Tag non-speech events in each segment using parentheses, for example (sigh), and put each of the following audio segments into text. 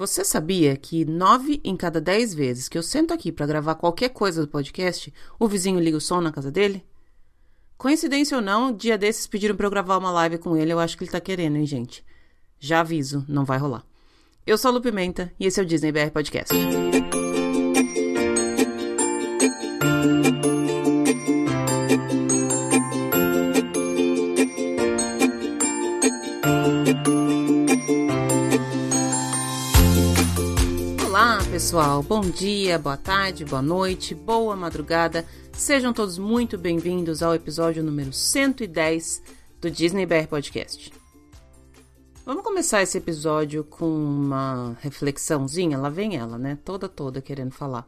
Você sabia que nove em cada dez vezes que eu sento aqui para gravar qualquer coisa do podcast, o vizinho liga o som na casa dele? Coincidência ou não, dia desses pediram para eu gravar uma live com ele, eu acho que ele tá querendo, hein, gente? Já aviso, não vai rolar. Eu sou a Lu Pimenta e esse é o Disney BR Podcast. Pessoal, bom dia, boa tarde, boa noite, boa madrugada. Sejam todos muito bem-vindos ao episódio número 110 do Disney BR Podcast. Vamos começar esse episódio com uma reflexãozinha, lá vem ela, né? Toda toda querendo falar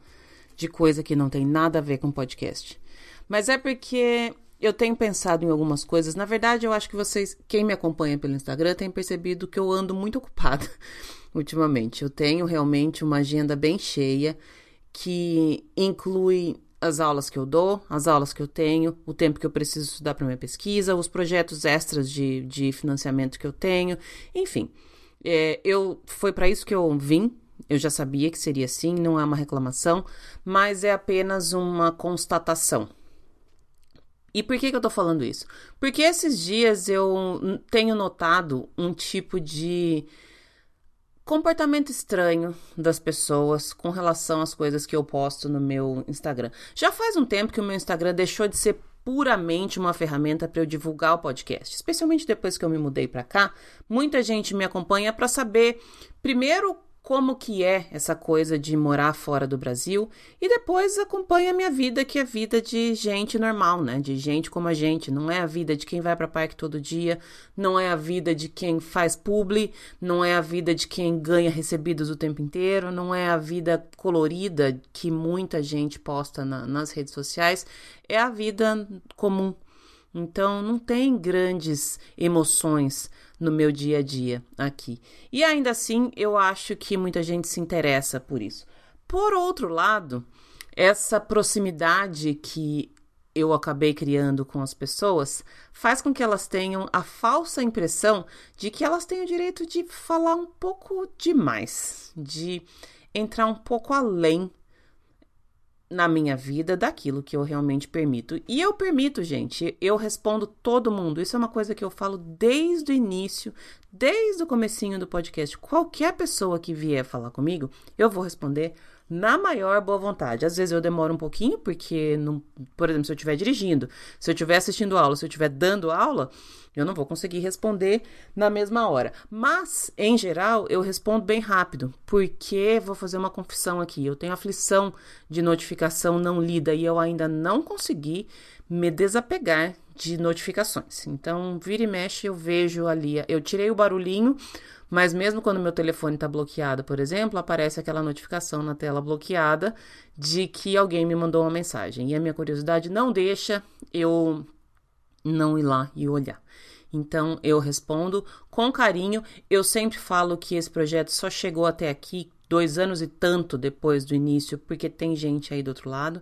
de coisa que não tem nada a ver com podcast. Mas é porque eu tenho pensado em algumas coisas. Na verdade, eu acho que vocês, quem me acompanha pelo Instagram, tem percebido que eu ando muito ocupada (laughs) ultimamente. Eu tenho realmente uma agenda bem cheia que inclui as aulas que eu dou, as aulas que eu tenho, o tempo que eu preciso estudar para minha pesquisa, os projetos extras de, de financiamento que eu tenho, enfim. É, eu foi para isso que eu vim. Eu já sabia que seria assim, não é uma reclamação, mas é apenas uma constatação. E por que, que eu tô falando isso? Porque esses dias eu tenho notado um tipo de comportamento estranho das pessoas com relação às coisas que eu posto no meu Instagram. Já faz um tempo que o meu Instagram deixou de ser puramente uma ferramenta para eu divulgar o podcast, especialmente depois que eu me mudei para cá. Muita gente me acompanha para saber primeiro como que é essa coisa de morar fora do Brasil e depois acompanha a minha vida, que é vida de gente normal, né? De gente como a gente, não é a vida de quem vai para parque todo dia, não é a vida de quem faz publi, não é a vida de quem ganha recebidos o tempo inteiro, não é a vida colorida que muita gente posta na, nas redes sociais, é a vida comum. Então não tem grandes emoções no meu dia a dia aqui. E ainda assim, eu acho que muita gente se interessa por isso. Por outro lado, essa proximidade que eu acabei criando com as pessoas faz com que elas tenham a falsa impressão de que elas têm o direito de falar um pouco demais, de entrar um pouco além na minha vida daquilo que eu realmente permito. E eu permito, gente, eu respondo todo mundo. Isso é uma coisa que eu falo desde o início, desde o comecinho do podcast. Qualquer pessoa que vier falar comigo, eu vou responder na maior boa vontade. Às vezes eu demoro um pouquinho, porque, não, por exemplo, se eu estiver dirigindo, se eu estiver assistindo aula, se eu estiver dando aula, eu não vou conseguir responder na mesma hora. Mas, em geral, eu respondo bem rápido, porque vou fazer uma confissão aqui. Eu tenho aflição de notificação não lida e eu ainda não consegui me desapegar de notificações. Então, vira e mexe, eu vejo ali. Eu tirei o barulhinho mas mesmo quando meu telefone está bloqueado, por exemplo, aparece aquela notificação na tela bloqueada de que alguém me mandou uma mensagem. E a minha curiosidade não deixa eu não ir lá e olhar. Então eu respondo com carinho. Eu sempre falo que esse projeto só chegou até aqui dois anos e tanto depois do início, porque tem gente aí do outro lado.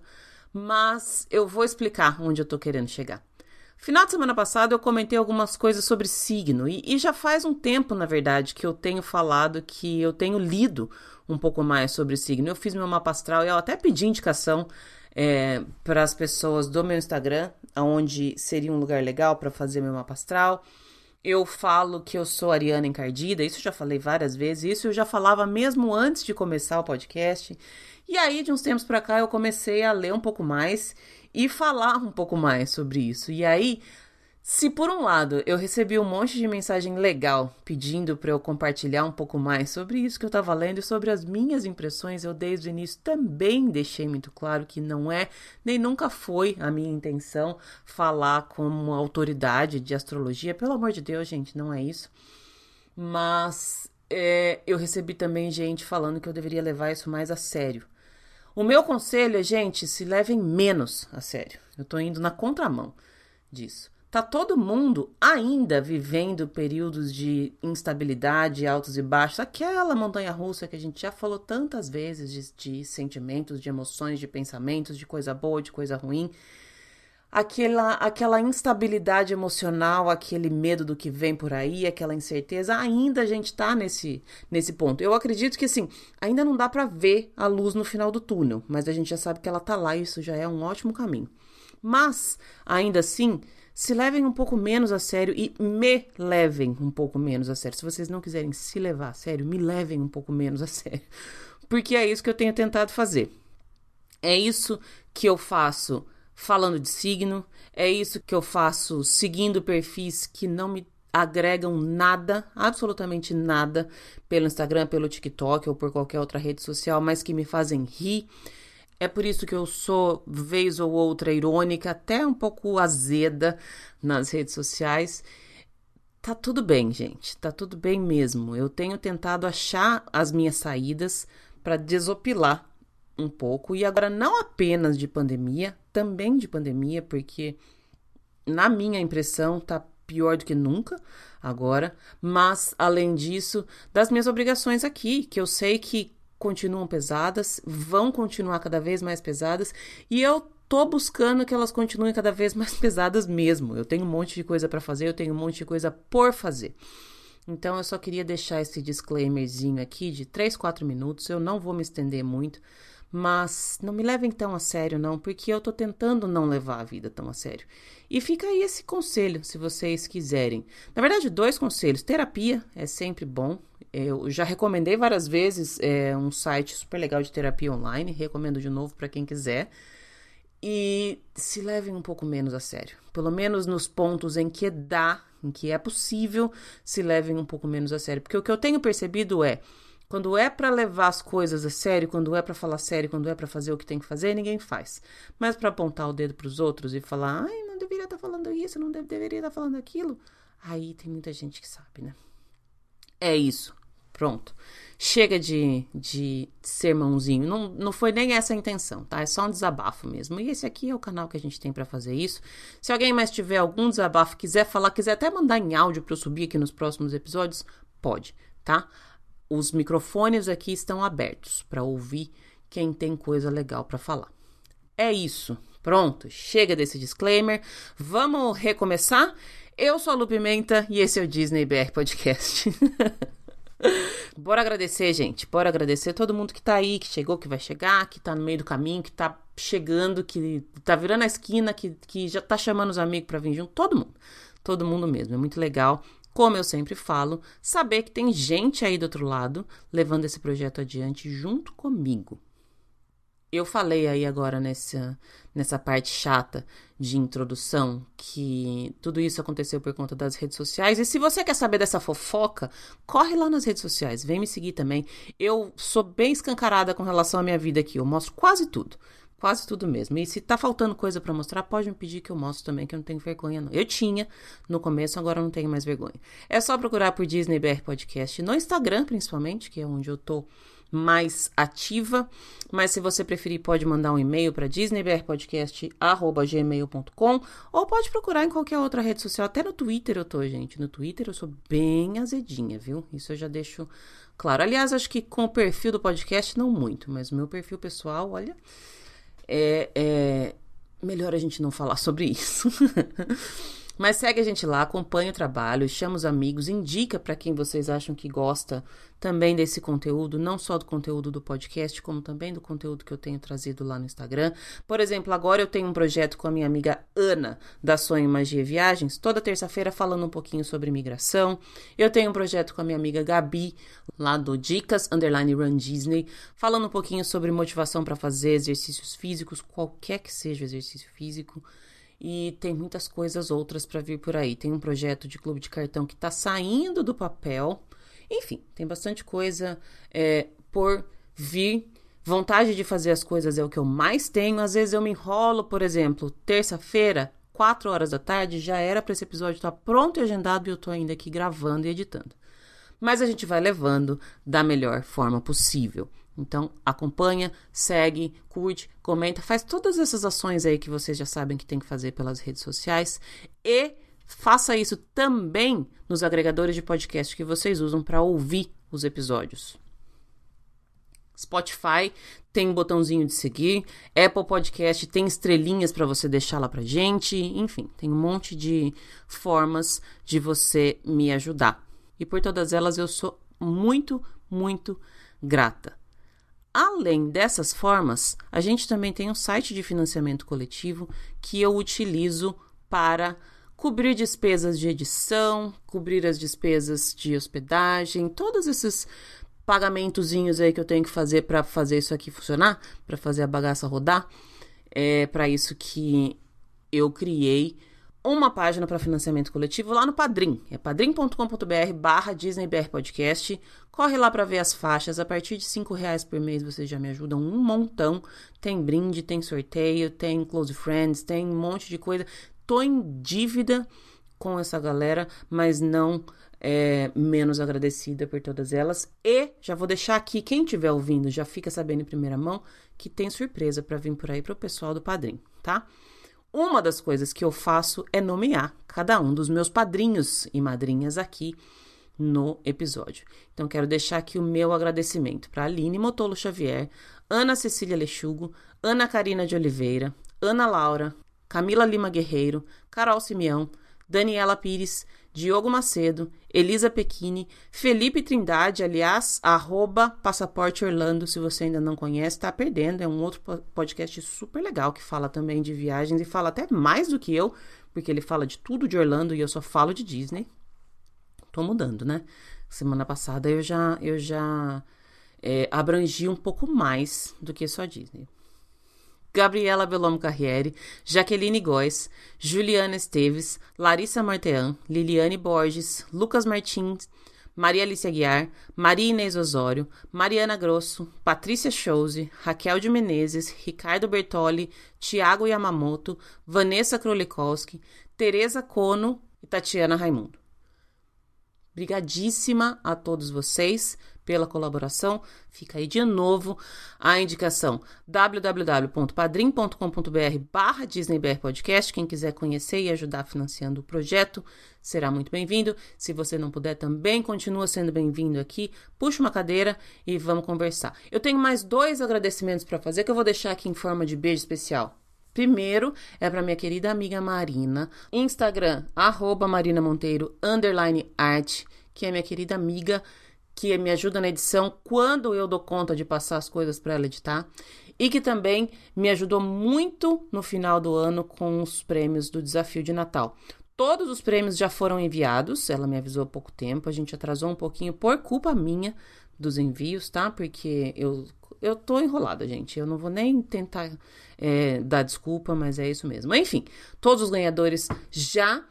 Mas eu vou explicar onde eu tô querendo chegar. Final de semana passada eu comentei algumas coisas sobre signo e, e, já faz um tempo, na verdade, que eu tenho falado que eu tenho lido um pouco mais sobre signo. Eu fiz meu mapa astral e eu até pedi indicação é, para as pessoas do meu Instagram, onde seria um lugar legal para fazer meu mapa astral. Eu falo que eu sou ariana encardida, isso eu já falei várias vezes, isso eu já falava mesmo antes de começar o podcast. E aí, de uns tempos para cá, eu comecei a ler um pouco mais e falar um pouco mais sobre isso. E aí, se por um lado eu recebi um monte de mensagem legal pedindo para eu compartilhar um pouco mais sobre isso que eu estava lendo e sobre as minhas impressões, eu desde o início também deixei muito claro que não é nem nunca foi a minha intenção falar como autoridade de astrologia. Pelo amor de Deus, gente, não é isso. Mas é, eu recebi também gente falando que eu deveria levar isso mais a sério. O meu conselho é, gente, se levem menos a sério. Eu tô indo na contramão disso. Tá todo mundo ainda vivendo períodos de instabilidade, altos e baixos, aquela montanha russa que a gente já falou tantas vezes de, de sentimentos, de emoções, de pensamentos, de coisa boa, de coisa ruim. Aquela, aquela instabilidade emocional, aquele medo do que vem por aí, aquela incerteza, ainda a gente tá nesse, nesse ponto. Eu acredito que, assim, ainda não dá para ver a luz no final do túnel, mas a gente já sabe que ela tá lá e isso já é um ótimo caminho. Mas, ainda assim, se levem um pouco menos a sério e me levem um pouco menos a sério. Se vocês não quiserem se levar a sério, me levem um pouco menos a (laughs) sério. Porque é isso que eu tenho tentado fazer. É isso que eu faço falando de signo. É isso que eu faço seguindo perfis que não me agregam nada, absolutamente nada, pelo Instagram, pelo TikTok ou por qualquer outra rede social, mas que me fazem rir. É por isso que eu sou, vez ou outra, irônica, até um pouco azeda nas redes sociais. Tá tudo bem, gente. Tá tudo bem mesmo. Eu tenho tentado achar as minhas saídas para desopilar um pouco. E agora, não apenas de pandemia, também de pandemia, porque na minha impressão tá pior do que nunca agora, mas além disso, das minhas obrigações aqui, que eu sei que continuam pesadas, vão continuar cada vez mais pesadas, e eu tô buscando que elas continuem cada vez mais (laughs) pesadas mesmo. Eu tenho um monte de coisa para fazer, eu tenho um monte de coisa por fazer. Então eu só queria deixar esse disclaimerzinho aqui de 3, 4 minutos. Eu não vou me estender muito, mas não me levem tão a sério, não, porque eu tô tentando não levar a vida tão a sério. E fica aí esse conselho, se vocês quiserem. Na verdade, dois conselhos. Terapia é sempre bom. Eu já recomendei várias vezes é, um site super legal de terapia online. Recomendo de novo para quem quiser. E se levem um pouco menos a sério. Pelo menos nos pontos em que dá, em que é possível, se levem um pouco menos a sério. Porque o que eu tenho percebido é quando é para levar as coisas a sério, quando é para falar sério, quando é para fazer o que tem que fazer, ninguém faz. Mas para apontar o dedo para os outros e falar, ai, não deveria estar tá falando isso, não deve, deveria estar tá falando aquilo, aí tem muita gente que sabe, né? É isso. Pronto. Chega de, de sermãozinho. Não, não foi nem essa a intenção, tá? É só um desabafo mesmo. E esse aqui é o canal que a gente tem para fazer isso. Se alguém mais tiver algum desabafo, quiser falar, quiser até mandar em áudio para eu subir aqui nos próximos episódios, pode, tá? Os microfones aqui estão abertos para ouvir quem tem coisa legal para falar. É isso. Pronto, chega desse disclaimer. Vamos recomeçar? Eu sou a Lu Pimenta e esse é o Disney BR Podcast. (laughs) Bora agradecer, gente. Bora agradecer todo mundo que tá aí, que chegou, que vai chegar, que tá no meio do caminho, que tá chegando, que tá virando a esquina, que, que já tá chamando os amigos para vir junto. Todo mundo. Todo mundo mesmo. É muito legal como eu sempre falo, saber que tem gente aí do outro lado levando esse projeto adiante junto comigo. Eu falei aí agora nessa, nessa parte chata de introdução que tudo isso aconteceu por conta das redes sociais. E se você quer saber dessa fofoca, corre lá nas redes sociais, vem me seguir também. Eu sou bem escancarada com relação à minha vida aqui, eu mostro quase tudo. Quase tudo mesmo. E se tá faltando coisa para mostrar, pode me pedir que eu mostro também, que eu não tenho vergonha, não. Eu tinha no começo, agora eu não tenho mais vergonha. É só procurar por Disney BR Podcast no Instagram, principalmente, que é onde eu tô mais ativa. Mas se você preferir, pode mandar um e-mail para disneybrpodcast.gmail.com ou pode procurar em qualquer outra rede social. Até no Twitter eu tô, gente. No Twitter eu sou bem azedinha, viu? Isso eu já deixo claro. Aliás, acho que com o perfil do podcast, não muito, mas o meu perfil pessoal, olha é, é melhor a gente não falar sobre isso. (laughs) Mas segue a gente lá, acompanha o trabalho, chama os amigos, indica para quem vocês acham que gosta também desse conteúdo, não só do conteúdo do podcast, como também do conteúdo que eu tenho trazido lá no Instagram. Por exemplo, agora eu tenho um projeto com a minha amiga Ana, da Sonho Magia Viagens, toda terça-feira falando um pouquinho sobre migração. Eu tenho um projeto com a minha amiga Gabi, lá do Dicas Underline Run Disney, falando um pouquinho sobre motivação para fazer exercícios físicos, qualquer que seja o exercício físico e tem muitas coisas outras para vir por aí. Tem um projeto de clube de cartão que está saindo do papel. Enfim, tem bastante coisa é, por vir. Vontade de fazer as coisas é o que eu mais tenho. Às vezes eu me enrolo, por exemplo, terça-feira, 4 horas da tarde, já era para esse episódio estar tá pronto e agendado e eu estou ainda aqui gravando e editando. Mas a gente vai levando da melhor forma possível. Então, acompanha, segue, curte, comenta, faz todas essas ações aí que vocês já sabem que tem que fazer pelas redes sociais e faça isso também nos agregadores de podcast que vocês usam para ouvir os episódios. Spotify tem um botãozinho de seguir, Apple Podcast tem estrelinhas para você deixar lá pra gente, enfim, tem um monte de formas de você me ajudar. E por todas elas eu sou muito, muito grata. Além dessas formas, a gente também tem um site de financiamento coletivo que eu utilizo para cobrir despesas de edição, cobrir as despesas de hospedagem, todos esses pagamentozinhos aí que eu tenho que fazer para fazer isso aqui funcionar, para fazer a bagaça rodar. É para isso que eu criei uma página para financiamento coletivo lá no Padrim. É padrim.com.br barra Podcast. Corre lá para ver as faixas. A partir de cinco reais por mês vocês já me ajudam um montão. Tem brinde, tem sorteio, tem close friends, tem um monte de coisa. Tô em dívida com essa galera, mas não é, menos agradecida por todas elas. E já vou deixar aqui, quem estiver ouvindo já fica sabendo em primeira mão que tem surpresa para vir por aí para o pessoal do Padrim, tá? Uma das coisas que eu faço é nomear cada um dos meus padrinhos e madrinhas aqui no episódio. Então, quero deixar aqui o meu agradecimento para Aline Motolo Xavier, Ana Cecília Lechugo, Ana Karina de Oliveira, Ana Laura, Camila Lima Guerreiro, Carol Simeão, Daniela Pires, Diogo Macedo, Elisa Pequini, Felipe Trindade, aliás, arroba Passaporte Orlando, se você ainda não conhece, tá perdendo. É um outro podcast super legal que fala também de viagens e fala até mais do que eu, porque ele fala de tudo de Orlando e eu só falo de Disney. Tô mudando, né? Semana passada eu já, eu já é, abrangi um pouco mais do que só Disney. Gabriela Belomo Carriere, Jaqueline Góes, Juliana Esteves, Larissa Martean, Liliane Borges, Lucas Martins, Maria Alice Aguiar, Maria Inês Osório, Mariana Grosso, Patrícia Chose, Raquel de Menezes, Ricardo Bertoli, Tiago Yamamoto, Vanessa Krolikowski, Tereza Cono e Tatiana Raimundo. Obrigadíssima a todos vocês pela colaboração. Fica aí de novo a indicação www.padrim.com.br barra DisneyBR Podcast. Quem quiser conhecer e ajudar financiando o projeto será muito bem-vindo. Se você não puder, também continua sendo bem-vindo aqui. Puxa uma cadeira e vamos conversar. Eu tenho mais dois agradecimentos para fazer que eu vou deixar aqui em forma de beijo especial. Primeiro é para minha querida amiga Marina, Instagram, arroba Marina Monteiro, underline art, que é minha querida amiga que me ajuda na edição quando eu dou conta de passar as coisas para ela editar e que também me ajudou muito no final do ano com os prêmios do desafio de Natal. Todos os prêmios já foram enviados, ela me avisou há pouco tempo, a gente atrasou um pouquinho por culpa minha dos envios, tá? Porque eu, eu tô enrolada, gente. Eu não vou nem tentar é, dar desculpa, mas é isso mesmo. Enfim, todos os ganhadores já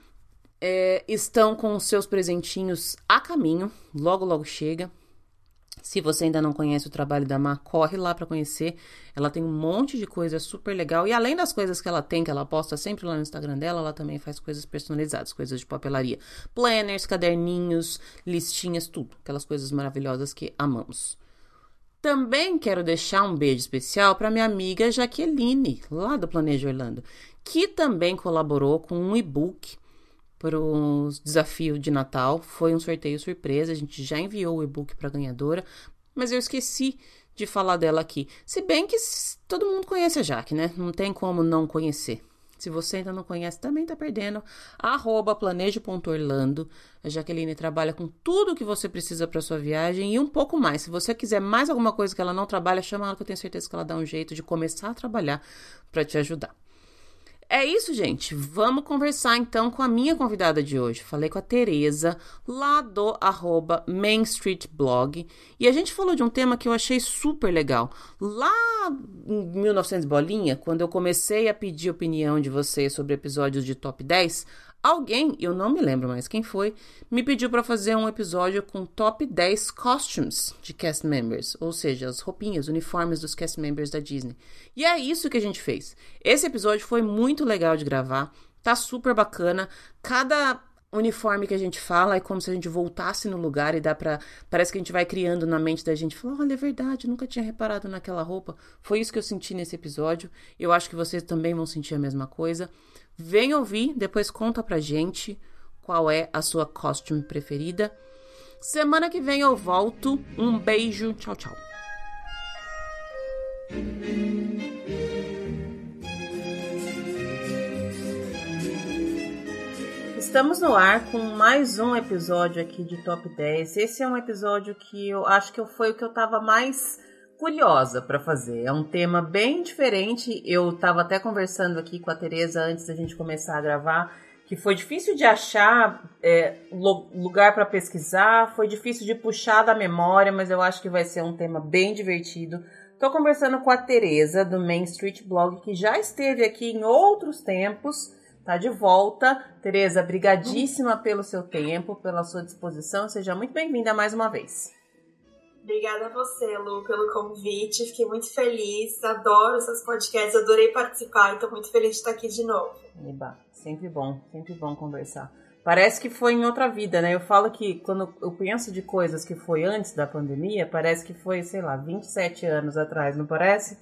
é, estão com os seus presentinhos a caminho, logo, logo chega. Se você ainda não conhece o trabalho da Má, corre lá para conhecer. Ela tem um monte de coisa super legal. E além das coisas que ela tem, que ela posta sempre lá no Instagram dela, ela também faz coisas personalizadas, coisas de papelaria. Planners, caderninhos, listinhas, tudo. Aquelas coisas maravilhosas que amamos. Também quero deixar um beijo especial para minha amiga Jaqueline, lá do Planejo Orlando, que também colaborou com um e-book para o desafio de Natal. Foi um sorteio surpresa, a gente já enviou o e-book para a ganhadora, mas eu esqueci de falar dela aqui. Se bem que todo mundo conhece a Jaque, né? Não tem como não conhecer. Se você ainda não conhece, também tá perdendo. Arroba planejo.orlando. A Jaqueline trabalha com tudo que você precisa para sua viagem e um pouco mais. Se você quiser mais alguma coisa que ela não trabalha, chama ela que eu tenho certeza que ela dá um jeito de começar a trabalhar para te ajudar. É isso, gente. Vamos conversar então com a minha convidada de hoje. Falei com a Tereza, lá do arroba Main Street Blog, e a gente falou de um tema que eu achei super legal. Lá em 1900 bolinha, quando eu comecei a pedir opinião de vocês sobre episódios de top 10, Alguém, eu não me lembro mais quem foi, me pediu para fazer um episódio com top 10 costumes de cast members, ou seja, as roupinhas, uniformes dos cast members da Disney. E é isso que a gente fez. Esse episódio foi muito legal de gravar, tá super bacana. Cada uniforme que a gente fala é como se a gente voltasse no lugar e dá para parece que a gente vai criando na mente da gente, fala, olha, é verdade, nunca tinha reparado naquela roupa. Foi isso que eu senti nesse episódio. Eu acho que vocês também vão sentir a mesma coisa. Vem ouvir, depois conta pra gente qual é a sua costume preferida. Semana que vem eu volto. Um beijo, tchau, tchau. Estamos no ar com mais um episódio aqui de Top 10. Esse é um episódio que eu acho que foi o que eu tava mais curiosa para fazer. É um tema bem diferente. Eu tava até conversando aqui com a Tereza antes da gente começar a gravar, que foi difícil de achar é, lugar para pesquisar, foi difícil de puxar da memória, mas eu acho que vai ser um tema bem divertido. Tô conversando com a Tereza do Main Street Blog, que já esteve aqui em outros tempos Tá de volta. Tereza, brigadíssima pelo seu tempo, pela sua disposição. Seja muito bem-vinda mais uma vez. Obrigada a você, Lu, pelo convite. Fiquei muito feliz. Adoro seus podcasts. Adorei participar. Estou muito feliz de estar aqui de novo. Eba, sempre bom. Sempre bom conversar. Parece que foi em outra vida, né? Eu falo que quando eu penso de coisas que foi antes da pandemia, parece que foi, sei lá, 27 anos atrás, não parece?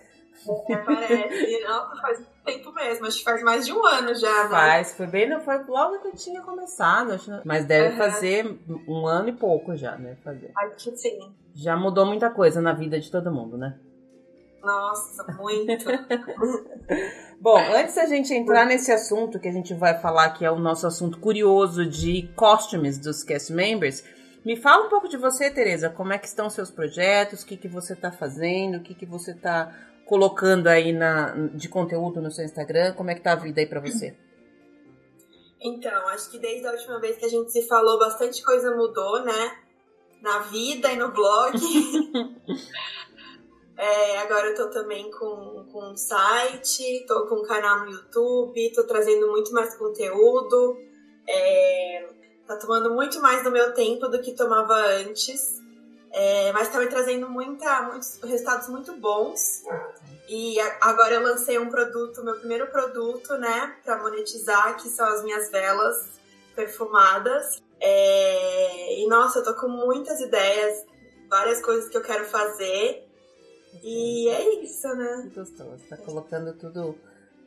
É, parece. (laughs) Não, faz tempo mesmo, acho que faz mais de um ano já, né? Faz, foi bem, não foi logo que eu tinha começado, acho, mas deve uhum. fazer um ano e pouco já, né? Fazer. Acho que sim. Já mudou muita coisa na vida de todo mundo, né? Nossa, muito. (laughs) Bom, antes da gente entrar nesse assunto que a gente vai falar, que é o nosso assunto curioso de costumes dos cast members, me fala um pouco de você, Tereza. Como é que estão seus projetos? O que, que você está fazendo? O que, que você está colocando aí na, de conteúdo no seu Instagram? Como é que tá a vida aí para você? Então, acho que desde a última vez que a gente se falou, bastante coisa mudou, né? Na vida e no blog. (laughs) é, agora eu tô também com, com um site, tô com um canal no YouTube, tô trazendo muito mais conteúdo. É, tá tomando muito mais do meu tempo do que tomava antes. É, mas tá me trazendo muita, muitos resultados muito bons. E agora eu lancei um produto, meu primeiro produto, né, para monetizar, que são as minhas velas perfumadas. É, e nossa, eu tô com muitas ideias, várias coisas que eu quero fazer. E é isso, né? Que gostoso, tá colocando tudo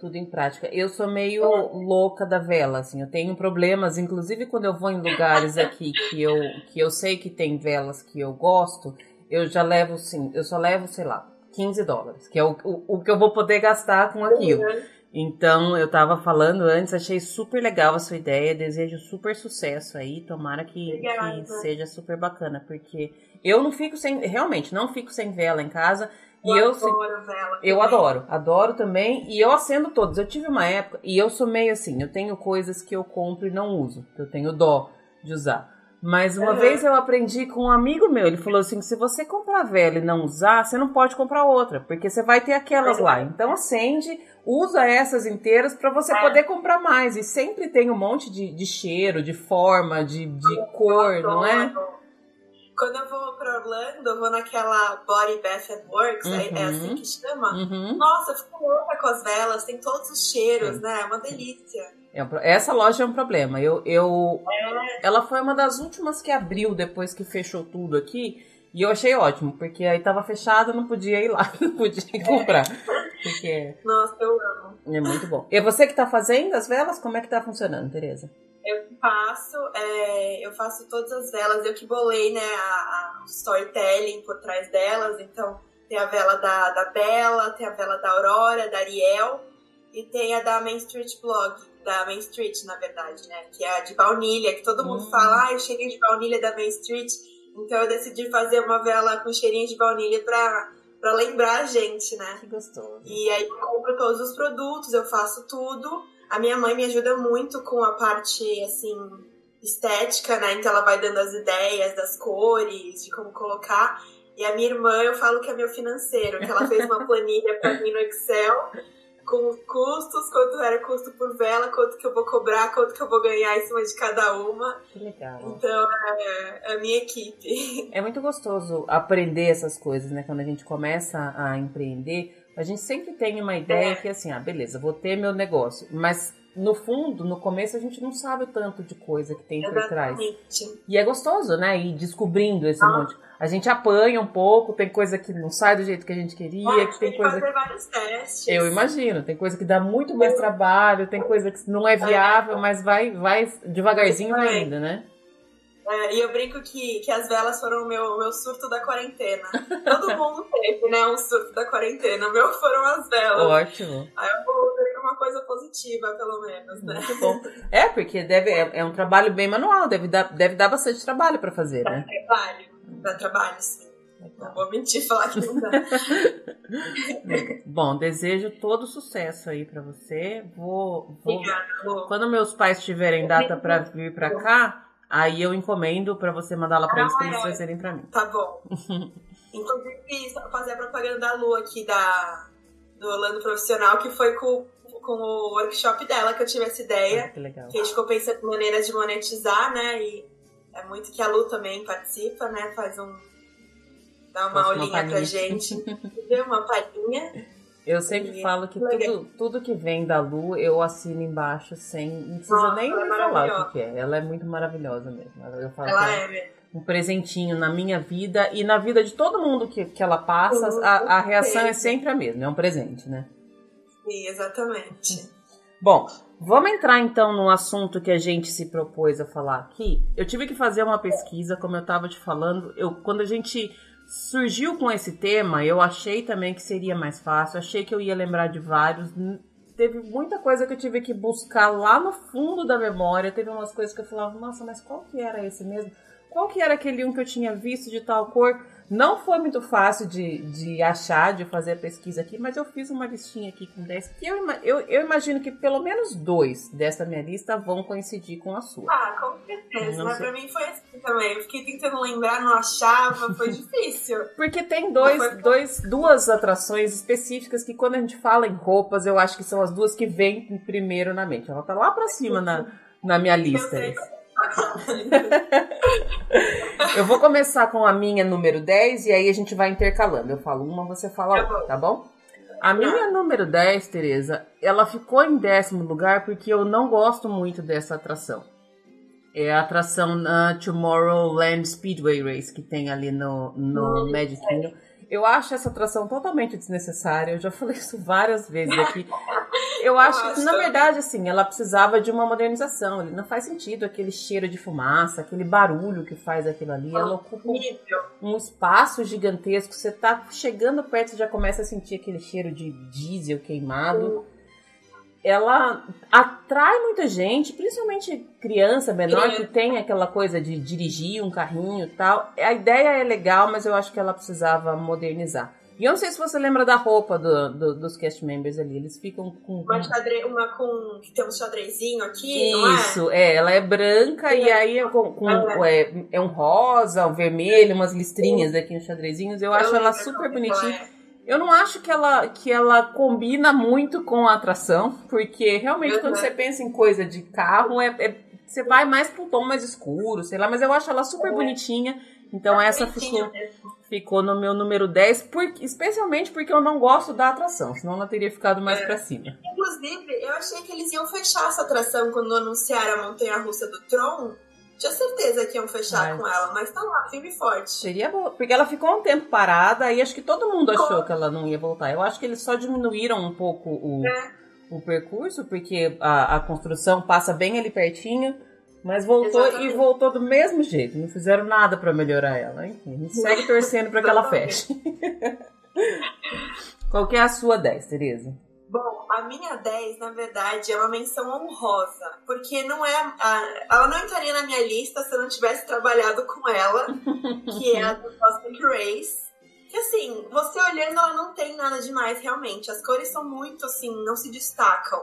tudo em prática. Eu sou meio louca da vela, assim, eu tenho problemas, inclusive quando eu vou em lugares aqui que eu, que eu sei que tem velas que eu gosto, eu já levo, sim, eu só levo, sei lá, 15 dólares, que é o, o, o que eu vou poder gastar com aquilo. Uhum. Então, eu tava falando antes, achei super legal a sua ideia, desejo super sucesso aí, tomara que, que seja super bacana, porque eu não fico sem, realmente, não fico sem vela em casa, eu, eu adoro vela. Eu adoro, adoro também. E eu acendo todos. Eu tive uma época, e eu sou meio assim, eu tenho coisas que eu compro e não uso. Que eu tenho dó de usar. Mas uma uhum. vez eu aprendi com um amigo meu, ele falou assim: se você comprar vela e não usar, você não pode comprar outra, porque você vai ter aquelas uhum. lá. Então acende, usa essas inteiras para você é. poder comprar mais. E sempre tem um monte de, de cheiro, de forma, de, de cor, não é? Quando eu vou pra Orlando, eu vou naquela Body Bath and Works, uhum. é, assim uhum. que chama. Uhum. Nossa, eu fico louca com as velas, tem todos os cheiros, né? É uma delícia. É, essa loja é um problema. Eu, eu, é. Ela foi uma das últimas que abriu depois que fechou tudo aqui. E eu achei ótimo, porque aí tava fechado, não podia ir lá, (laughs) não podia comprar. Porque... Nossa, eu amo. É muito bom. E você que tá fazendo as velas, como é que tá funcionando, Tereza? Eu faço, é, eu faço todas as velas, eu que bolei, né, a, a storytelling por trás delas, então tem a vela da, da Bela, tem a vela da Aurora, da Ariel, e tem a da Main Street Blog, da Main Street, na verdade, né, que é a de baunilha, que todo mundo hum. fala, ah, eu cheguei de baunilha da Main Street, então eu decidi fazer uma vela com cheirinho de baunilha pra, pra lembrar a gente, né. Que gostoso. E aí eu compro todos os produtos, eu faço tudo, a minha mãe me ajuda muito com a parte, assim, estética, né? Então ela vai dando as ideias das cores, de como colocar. E a minha irmã, eu falo que é meu financeiro, que ela fez uma planilha para mim no Excel (laughs) com custos, quanto era custo por vela, quanto que eu vou cobrar, quanto que eu vou ganhar em cima de cada uma. Que legal. Então, é, é a minha equipe. É muito gostoso aprender essas coisas, né? Quando a gente começa a empreender, a gente sempre tem uma ideia é. que assim, ah, beleza, vou ter meu negócio, mas no fundo, no começo, a gente não sabe o tanto de coisa que tem por trás. E é gostoso, né? Ir descobrindo esse ah. monte. A gente apanha um pouco, tem coisa que não sai do jeito que a gente queria, ah, que tem coisa. Fazer vários testes. Eu imagino, tem coisa que dá muito mais trabalho, tem coisa que não é viável, é. mas vai, vai devagarzinho ainda, né? É, e eu brinco que, que as velas foram o meu, meu surto da quarentena. Todo mundo teve, né? Um surto da quarentena. O meu foram as velas. Ótimo. Aí eu vou ver uma coisa positiva, pelo menos, né? Muito bom. É, porque deve, é, é um trabalho bem manual, deve dar, deve dar bastante trabalho para fazer, né? Dá trabalho. Dá trabalho, sim. Não vou mentir falar que não dá. (laughs) Bom, desejo todo sucesso aí para você. Vou, vou... Obrigada, quando meus pais tiverem data para vir para cá, aí eu encomendo para você mandar lá para eles para eles Ah, é. trazerem para mim. Tá bom. (laughs) Inclusive, só fazer a propaganda da Lu aqui, da, do Orlando Profissional, que foi com, com o workshop dela que eu tive essa ideia. Ah, que legal. Que a gente ficou pensando em maneiras de monetizar, né? E é muito que a Lu também participa, né? Faz um. dá uma Faz uma aulinha pra palhinha. gente. (laughs) Deu uma palhinha. Eu sempre E- falo que tudo, tudo que vem da Lu eu assino embaixo sem. Não precisa Nossa, nem é falar o que, é. Ela é muito maravilhosa mesmo. Eu falo Ela é é mesmo. um presentinho na minha vida e na vida de todo mundo que, que ela passa, Uhum, a, a reação é sempre a mesma, é um presente, né? Sim, exatamente. Bom, vamos entrar então no assunto que a gente se propôs a falar aqui. Eu tive que fazer uma pesquisa, como eu estava te falando, eu, quando a gente surgiu com esse tema, eu achei também que seria mais fácil, achei que eu ia lembrar de vários. Teve muita coisa que eu tive que buscar lá no fundo da memória, teve umas coisas que eu falava, nossa, mas qual que era esse mesmo? Qual que era aquele um que eu tinha visto de tal cor? Não foi muito fácil de, de achar, de fazer a pesquisa aqui, mas eu fiz uma listinha aqui com 10, que eu, eu, eu imagino que pelo menos dois dessa minha lista vão coincidir com a sua. Ah, com certeza. Mas pra mim foi assim também. Eu fiquei tentando lembrar, não achava, foi (laughs) difícil. Porque tem dois, dois, duas atrações específicas que quando a gente fala em roupas, eu acho que são as duas que vêm primeiro na mente. Ela tá lá pra cima na, na minha Eu lista. sei. (laughs) Eu vou começar com a minha número 10 e aí a gente vai intercalando. Eu falo uma, você fala Tá outra, tá bom? A minha número 10, Tereza, ela ficou em décimo lugar porque eu não gosto muito dessa atração. É a atração na Tomorrowland Speedway Race que tem ali no, no Hum, Magic Kingdom. Eu acho essa atração totalmente desnecessária. Eu já falei isso várias vezes aqui. Eu acho que, na verdade, assim, ela precisava de uma modernização. Ele não faz sentido aquele cheiro de fumaça, aquele barulho que faz aquilo ali. Ela ocupa um um espaço gigantesco. Você tá chegando perto, você já começa a sentir aquele cheiro de diesel queimado. Ela atrai muita gente, principalmente criança menor que tem aquela coisa de dirigir um carrinho e tal. A ideia é legal, mas eu acho que ela precisava modernizar. E eu não sei se você lembra da roupa do- do- dos cast members ali. Eles ficam com. Uma, xadre... uma com. que tem um xadrezinho aqui, é? Isso, é, ela é branca e aí é, com, com- é, é um rosa, um vermelho, umas listrinhas aqui nos xadrezinhos. Eu acho Eu ela lembro super bonitinha. é. Eu não acho que ela, que ela combina muito com a atração, porque realmente Uhum. quando você pensa em coisa de carro, é, é- você vai mais pra um tom mais escuro, sei lá, mas eu acho ela super É. bonitinha. Então essa Bonitinho ficou, ficou no meu número 10, porque, especialmente porque eu não gosto da atração, senão ela teria ficado mais É. pra cima. Inclusive, eu achei que eles iam fechar essa atração quando anunciaram a Montanha Russa do Tron. Tinha certeza que iam fechar Mas- com ela, mas tá lá, firme e forte. Seria boa, porque ela ficou um tempo parada e acho que todo mundo achou que ela não ia voltar. Eu acho que eles só diminuíram um pouco o, É. o percurso, porque a, a construção passa bem ali pertinho, mas voltou Exatamente. e voltou do mesmo jeito. Não fizeram nada pra melhorar ela. Enfim, a gente segue torcendo pra que ela feche. (laughs) Qual que é a sua 10, Tereza? Bom, a minha 10, na verdade, é uma menção honrosa. Porque não é. a- ela não entraria na minha lista se eu não tivesse trabalhado com ela, (laughs) que é a do Cosmic Race. Que assim, você olhando, ela não tem nada demais, realmente. As cores são muito assim, não se destacam.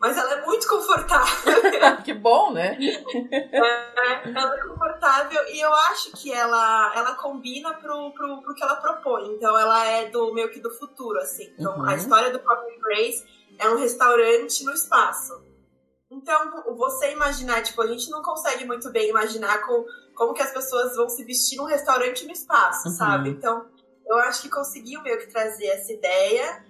Mas ela é muito confortável. (laughs) que bom, né? É, ela é confortável e eu acho que ela, ela combina pro, pro, pro que ela propõe. Então ela é do meio que do futuro, assim. Então Uhum. a história do Coffee Grace é um restaurante no espaço. Então, você imaginar, tipo, a gente não consegue muito bem imaginar com, como que as pessoas vão se vestir num restaurante no espaço, Uhum. sabe? Então, eu acho que conseguiu meio que trazer essa ideia.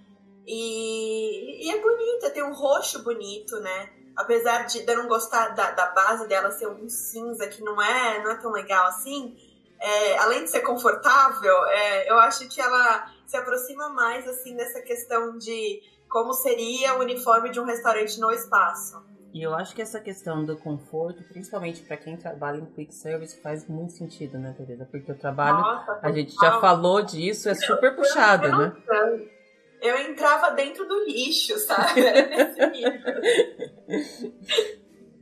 E, e é bonita, tem um roxo bonito, né? Apesar de, eu não gostar da, da base dela ser um cinza que não é, não é tão legal assim, é, além de ser confortável, é, eu acho que ela se aproxima mais assim dessa questão de como seria o uniforme de um restaurante no espaço. E eu acho que essa questão do conforto, principalmente para quem trabalha em quick service, faz muito sentido, né, Teresa? Porque o trabalho, Nossa, a gente já falou disso, é super puxado, né? Eu entrava dentro do lixo, sabe? (laughs)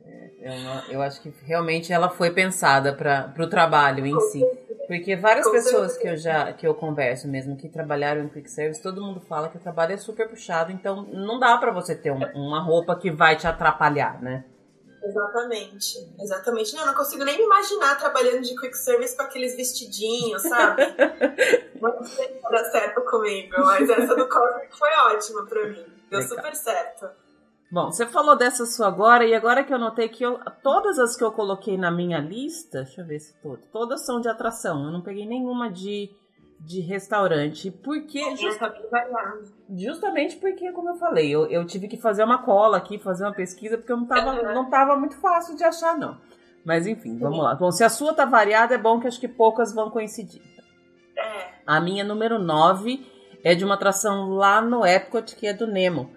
É, eu, eu acho que realmente ela foi pensada para o trabalho em si. Porque várias pessoas que eu já que eu converso mesmo que trabalharam em quick service, todo mundo fala que o trabalho é super puxado, então não dá para você ter um, uma roupa que vai te atrapalhar, né? Exatamente, exatamente. Não, eu não consigo nem me imaginar trabalhando de quick service com aqueles vestidinhos, sabe? (laughs) não sei se dá certo comigo, mas essa do Cosmic foi ótima pra mim. Deu Legal. super certo. Bom, você falou dessa sua agora, e agora que eu notei que eu, todas as que eu coloquei na minha lista, deixa eu ver se todas, todas são de atração. Eu não peguei nenhuma de, de restaurante. Porque. Just, justamente porque, como eu falei, eu, eu tive que fazer uma cola aqui, fazer uma pesquisa, porque eu não tava, uhum. não tava muito fácil de achar, não. Mas enfim, vamos lá. Bom, se a sua tá variada, é bom que acho que poucas vão coincidir. É. A minha número 9 é de uma atração lá no Epcot, que é do Nemo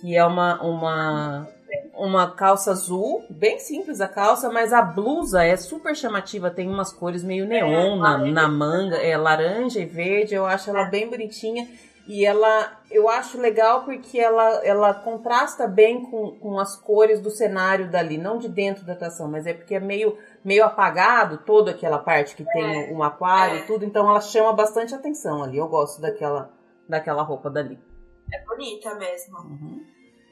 que é uma, uma, uma calça azul, bem simples a calça, mas a blusa é super chamativa, tem umas cores meio neon na, na manga, é laranja e verde, eu acho ela bem bonitinha. E ela, eu acho legal porque ela, ela contrasta bem com, com as cores do cenário dali, não de dentro da atração, mas é porque é meio, meio apagado toda aquela parte que tem é. um aquário e tudo, então ela chama bastante atenção ali. Eu gosto daquela, daquela roupa dali. É bonita mesmo. Uhum.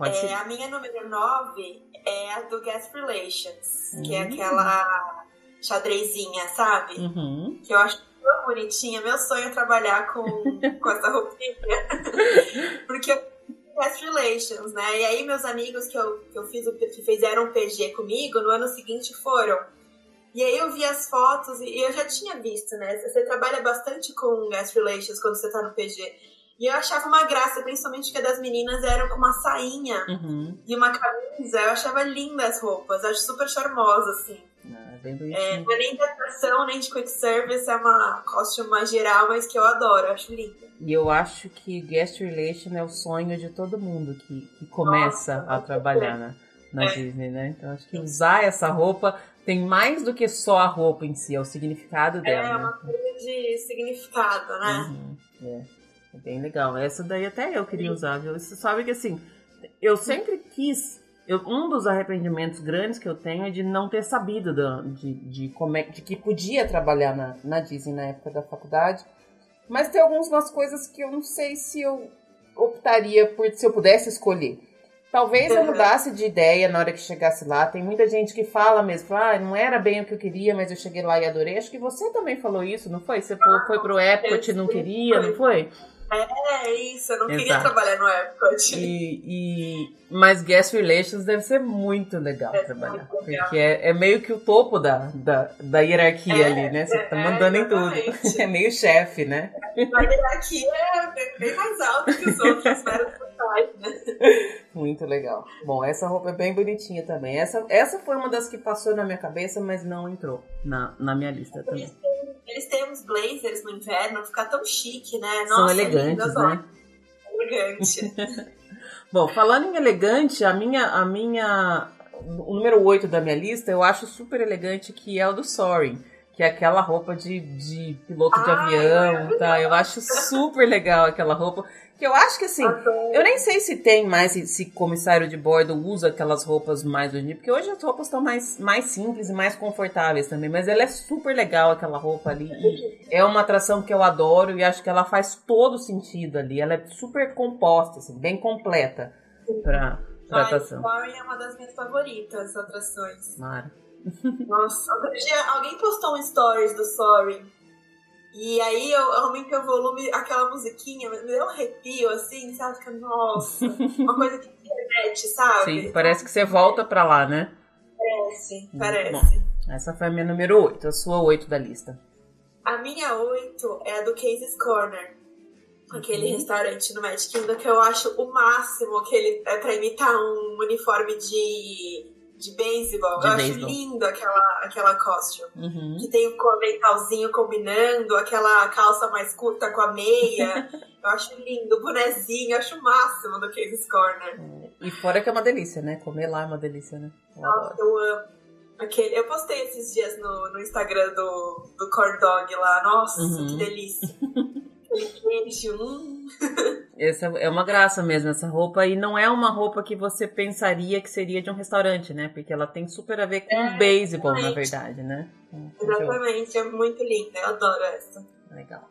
É, a minha número 9 é a do Guest Relations, uhum. que é hum. aquela xadrezinha, sabe? Uhum. Que eu acho tão bonitinha. Meu sonho é trabalhar com, (laughs) com essa roupinha. Porque Guest Relations, né? E aí meus amigos que eu, que eu fiz, que fizeram o PG comigo, no ano seguinte foram. E aí eu vi as fotos e eu já tinha visto, né? Você trabalha bastante com Guest Relations quando você tá no PG. E eu achava uma graça, principalmente que das meninas eram com uma sainha uhum. e uma camisa. Eu achava linda as roupas, acho super charmosa, assim. Ah, é, bem é, não é nem de atração, nem de quick service, é uma costume mais geral, mas que eu adoro, eu acho linda. E eu acho que guest relation é o sonho de todo mundo que, que começa Nossa, a trabalhar na, na é. Disney, né? Então acho que usar essa roupa tem mais do que só a roupa em si, é o significado dela. É, uma né? coisa de significado, né? Uhum, é. É bem legal. Essa daí até eu queria usar, viu? Você sabe que assim, eu sempre quis. Eu, um dos arrependimentos grandes que eu tenho é de não ter sabido de, de, como é, de que podia trabalhar na, na Disney na época da faculdade. Mas tem algumas coisas que eu não sei se eu optaria por se eu pudesse escolher. Talvez eu mudasse de ideia na hora que chegasse lá. Tem muita gente que fala mesmo, ah, não era bem o que eu queria, mas eu cheguei lá e adorei. Acho que você também falou isso, não foi? Você foi pro Epcot e não queria, não foi? É, isso, eu não Exato. queria trabalhar no Epcot. E, e, mas Guest Relations deve ser muito legal é trabalhar. Muito legal. Porque é, é, meio que o topo da, da, da hierarquia é, ali, né? Você tá é, mandando em tudo. (laughs) É meio chefe, né? A hierarquia é bem mais alta que os outros né? Muito legal. Bom, essa roupa é bem bonitinha também. Essa, essa foi uma das que passou na minha cabeça, mas não entrou na, na minha lista também. Eles têm uns blazers no inverno, fica tão chique, né? Nossa, São elegantes, né? Elegante. (laughs) (laughs) Bom, falando em elegante, a minha, a minha. O número 8 da minha lista eu acho super elegante, que é o do Soaring. Que é aquela roupa de, de piloto de avião, é tá? Eu acho super legal aquela roupa. Que eu acho que assim, eu nem sei se tem mais, se, comissário de bordo usa aquelas roupas mais hoje porque hoje as roupas estão mais, mais simples e mais confortáveis também, mas ela é super legal aquela roupa ali. É uma atração que eu adoro e acho que ela faz todo sentido ali. Ela é super composta, assim, bem completa pra atração. Sorry é uma das minhas favoritas atrações. Mara. Nossa, outro dia alguém postou um stories do Sorry e aí eu aumento o volume, aquela musiquinha, me deu um arrepio, assim, sabe? Fica, nossa, uma coisa que internet, sabe? Sim, parece que você volta pra lá, né? Parece, parece. Bom, essa foi a minha número 8, a sua 8 da lista. A minha 8 é a do Casey's Corner. Aquele uhum. restaurante no Magic Kingdom que eu acho o máximo que ele é pra imitar um uniforme de de beisebol. Eu acho lindo aquela, aquela costume. Uhum. Que tem o correntalzinho combinando, aquela calça mais curta com a meia. (laughs) eu acho lindo, o bonezinho, eu acho o máximo do Casey's Corner. E fora que é uma delícia, né? Comer lá é uma delícia, né? Eu, Nossa, eu amo. Aquele, eu postei esses dias no, no Instagram do, do Corn Dog lá. Nossa, uhum. que delícia. (laughs) Essa é uma graça mesmo, essa roupa. E não é uma roupa que você pensaria que seria de um restaurante, né? Porque ela tem super a ver com é, baseball, na verdade, né? Exatamente, é muito linda. Eu adoro essa. Legal.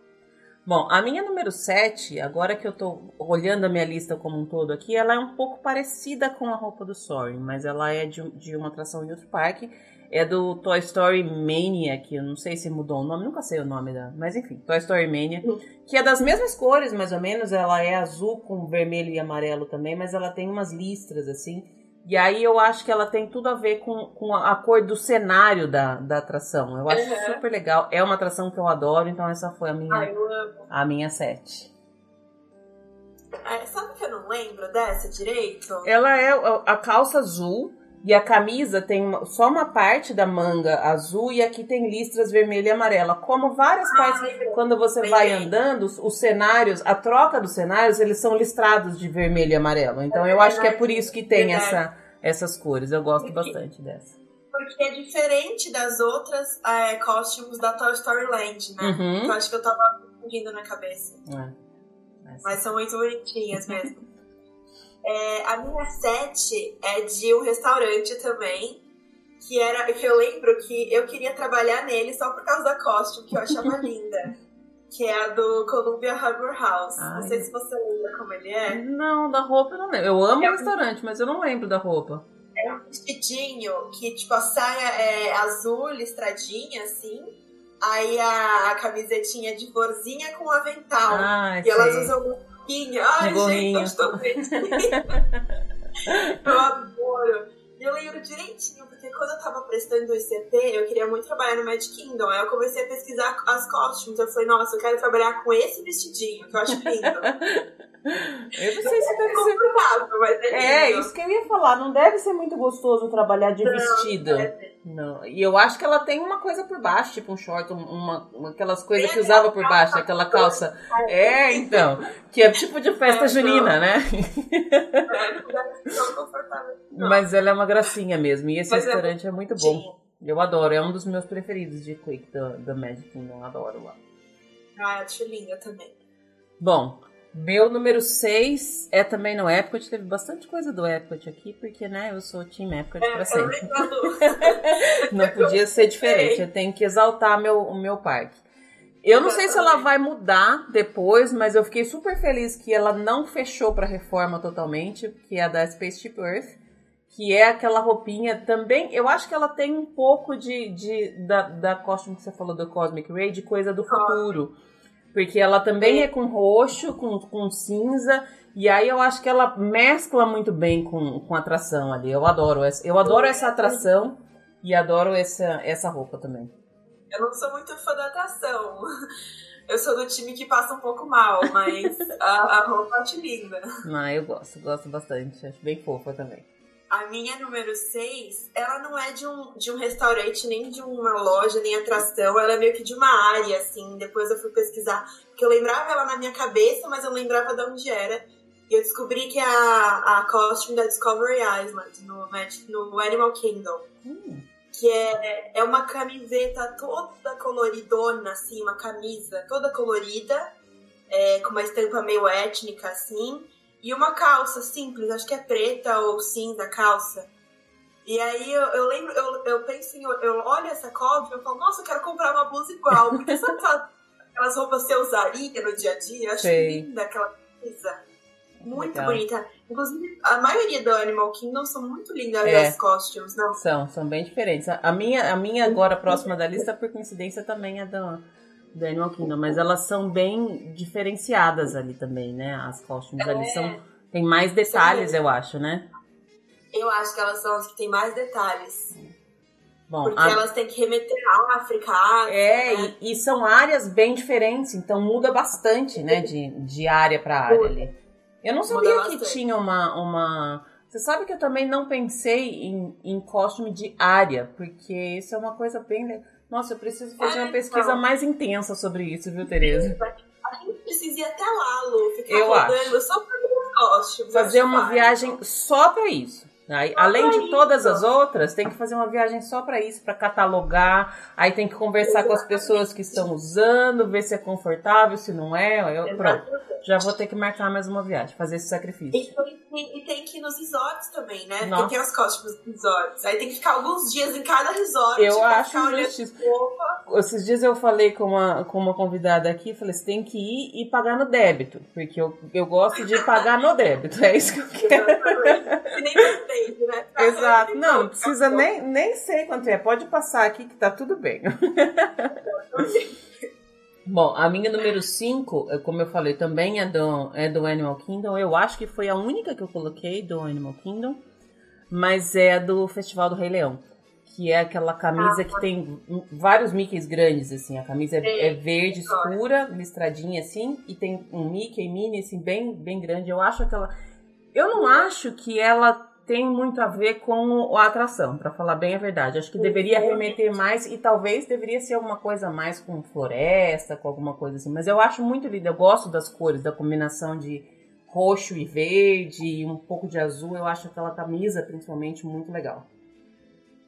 Bom, a minha número 7, agora que eu tô olhando a minha lista como um todo aqui, ela é um pouco parecida com a roupa do Soaring, mas ela é de, de uma atração em outro parque. É do Toy Story Mania, que eu não sei se mudou o nome, nunca sei o nome da. Mas enfim, Toy Story Mania. Que é das mesmas cores, mais ou menos. Ela é azul com vermelho e amarelo também, mas ela tem umas listras assim. E aí eu acho que ela tem tudo a ver com, com a cor do cenário da, da atração. Eu acho uhum. super legal. É uma atração que eu adoro, então essa foi a minha, Ai, a minha sete. É, sabe que eu não lembro dessa direito? Ela é a calça azul e a camisa tem só uma parte da manga azul e aqui tem listras vermelha e amarela. Como várias ah, partes, quando você bem, vai andando, os, os, cenários, a troca dos cenários, eles são listrados de vermelho e amarelo. Então é eu acho que é por isso que tem essa, essas cores. Eu gosto porque, bastante dessa. Porque é diferente das outras é, costumes da Toy Story Land, né? Uhum. Então acho que eu tava confundindo na cabeça. É Mas são muito bonitinhas mesmo. É, a minha sete é de um restaurante também, que era que eu lembro que eu queria trabalhar nele só por causa da costume, que eu achava (laughs) linda. Que é a do Columbia Harbor House. Ai. Não sei se você lembra como ele é. Não, da roupa eu não lembro. Eu amo é o restaurante, mas eu não lembro da roupa. É um vestidinho que, tipo, a saia é azul, listradinha, assim. Aí a, a camisetinha de florzinha com avental. Ah, e sei. elas usam gorrinho. Ai, gente, eu estou (laughs) Eu adoro. E eu lembro direitinho, porque quando eu tava prestando o ICT, eu queria muito trabalhar no Magic Kingdom. Aí eu comecei a pesquisar as costumes. Eu falei, nossa, eu quero trabalhar com esse vestidinho, que eu acho lindo. (laughs) Eu não sei se deve ser. Mas é, é, isso que eu ia falar. Não deve ser muito gostoso trabalhar de não, vestido. Não. E eu acho que ela tem uma coisa por baixo, tipo um short, uma, uma aquelas coisas que usava por baixo, aquela calça. É, então. Que é tipo de festa é, junina, né? É, Mas ela é uma gracinha mesmo. E esse Mas é restaurante é, é muito bom. Eu adoro, é um dos meus preferidos de Quick do, do Magic Kingdom, adoro lá. Ah, acho linda também. Bom, meu número 6 é também no Epcot. Teve bastante coisa do Epcot aqui, porque, né, eu sou Team Epcot é, pra sempre. (laughs) não podia ser diferente. Eu tenho que exaltar meu, o meu parque. Eu não sei se ela vai mudar depois, mas eu fiquei super feliz que ela não fechou para reforma totalmente, que é a da Spaceship Earth, que é aquela roupinha também. Eu acho que ela tem um pouco de, de da, da costume que você falou do Cosmic Ray, de coisa do futuro. Porque ela também é com roxo, com, com cinza. E aí eu acho que ela mescla muito bem com, com a atração ali. Eu adoro essa, eu adoro essa atração e adoro essa, essa roupa também. Eu não sou muito fã da atração. (laughs) Eu sou do time que passa um pouco mal, mas a, a roupa acho linda. Não, eu gosto, gosto bastante. Acho bem fofa também. A minha número 6, ela não é de um, de um restaurante, nem de uma loja, nem atração. Ela é meio que de uma área, assim. Depois eu fui pesquisar, porque eu lembrava ela na minha cabeça, mas eu lembrava de onde era. E eu descobri que é a, a costume da Discovery Island, no, no Animal Kingdom. Hum. Que é, é uma camiseta toda coloridona, assim, uma camisa toda colorida, é, com uma estampa meio étnica, assim e uma calça simples, acho que é preta ou cinza calça. E aí eu, eu lembro, eu, eu penso em, eu olho essa cópia e eu falo, nossa, eu quero comprar uma blusa igual. Porque sabe (laughs) aquelas roupas que você usaria no dia a dia? Eu acho Sei. linda aquela coisa. Muito Legal. bonita. Inclusive, a maioria do Animal Kingdom são muito lindas é. as costumes, não? São, são bem diferentes. A minha, a minha agora próxima da lista, por coincidência, também é da do Animal Kingdom, mas elas são bem diferenciadas ali também, né? As costumes é. ali são tem mais detalhes, eu acho, né? Eu acho que elas são as que têm mais detalhes. Bom, Porque a... elas têm que remeter à África, É, né? e, e, são áreas bem diferentes, então muda bastante, né, de, de área para área ali. Eu não sabia que tinha uma, uma. Você sabe que eu também não pensei em, em costume de área, porque isso é uma coisa bem. Nossa, eu preciso fazer é, uma pesquisa então. mais intensa sobre isso, viu, Tereza? A gente precisa ir até lá, Lu, ficar eu rodando acho. só pra ver os costumes. Fazer uma viagem só pra isso. Aí, além de todas as outras, tem que fazer uma viagem só para isso, para catalogar. Aí tem que conversar com as pessoas que estão usando, ver se é confortável, se não é. Eu, pronto, já vou ter que marcar mais uma viagem, fazer esse sacrifício. E, e tem que ir nos resorts também, né? Nossa. Porque tem os costos dos resorts. Aí tem que ficar alguns dias em cada resort. Eu acho injustiça. Esses dias eu falei com uma, com uma convidada aqui, falei, você tem que ir e pagar no débito. Porque eu, eu gosto de pagar no débito. É isso que eu quero. Né? Exato. Não, não precisa nem, nem sei quanto é. Pode passar aqui que tá tudo bem. (laughs) Bom, a minha número 5, é, como eu falei, também é do, é do Animal Kingdom. Eu acho que foi a única que eu coloquei do Animal Kingdom, mas é do Festival do Rei Leão. Que é aquela camisa ah, que tem vários Mickeys grandes, assim. A camisa é, é verde escura, listradinha assim, e tem um Mickey mini, assim, bem, bem grande. Eu acho aquela. Eu não acho que ela tem muito a ver com a atração, para falar bem a verdade. Acho que deveria remeter mais e talvez deveria ser alguma coisa mais com floresta, com alguma coisa assim. Mas eu acho muito lindo, eu gosto das cores, da combinação de roxo e verde e um pouco de azul. Eu acho aquela camisa, principalmente, muito legal.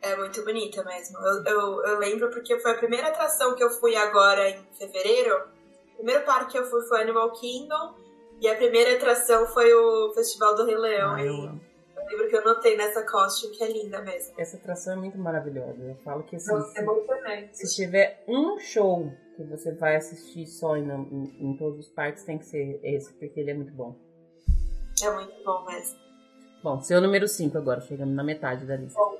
É muito bonita mesmo. Eu, eu, eu lembro porque foi a primeira atração que eu fui agora em fevereiro. O primeiro parque que eu fui foi Animal Kingdom. E a primeira atração foi o Festival do Rei Leão. Ah, lembro que eu notei nessa costume que é linda mesmo. Essa atração é muito maravilhosa. Eu falo que assim, Nossa, é se, se tiver um show que você vai assistir só em, em, em, todos os parques, tem que ser esse, porque ele é muito bom. É muito bom mesmo. Bom, seu número 5 agora, chegando na metade da lista. Bom,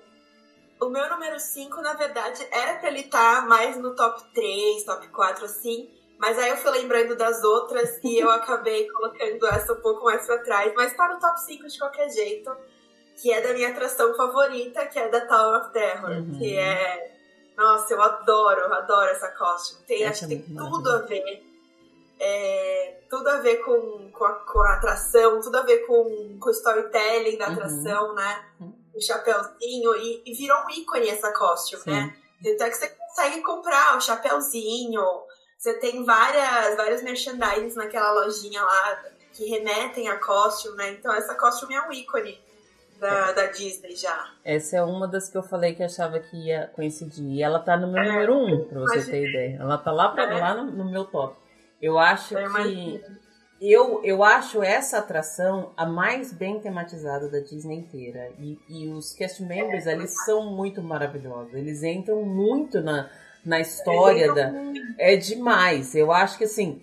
o meu número 5, na verdade, era pra ele estar tá mais no top 3, top 4, assim. Mas aí eu fui lembrando das outras e eu (laughs) acabei colocando essa um pouco mais pra trás. Mas tá no top 5 de qualquer jeito que é da minha atração favorita, que é da Tower of Terror, uhum. que é. Nossa, eu adoro, eu adoro essa costume. Tem, acho que tem tudo a ver. É, tudo a ver com, com, a, com a atração, tudo a ver com, com o storytelling da uhum. atração, uhum. né? O chapéuzinho, e, e, virou um ícone essa costume, Sim. né? Então é que você consegue comprar o chapéuzinho, você tem várias, vários merchandising naquela lojinha lá que remetem a costume, né? Então essa costume é um ícone da, da Disney já. Essa é uma das que eu falei que achava que ia coincidir. E ela tá no meu é, número 1, um, pra você ter ideia. Ela tá lá, pra, é. lá no, no, meu top. Eu acho eu que. Eu, eu acho essa atração a mais bem tematizada da Disney inteira. E, e os cast members é, ali são muito maravilhosos. Eles entram muito na, na história da. É demais. Eu acho que assim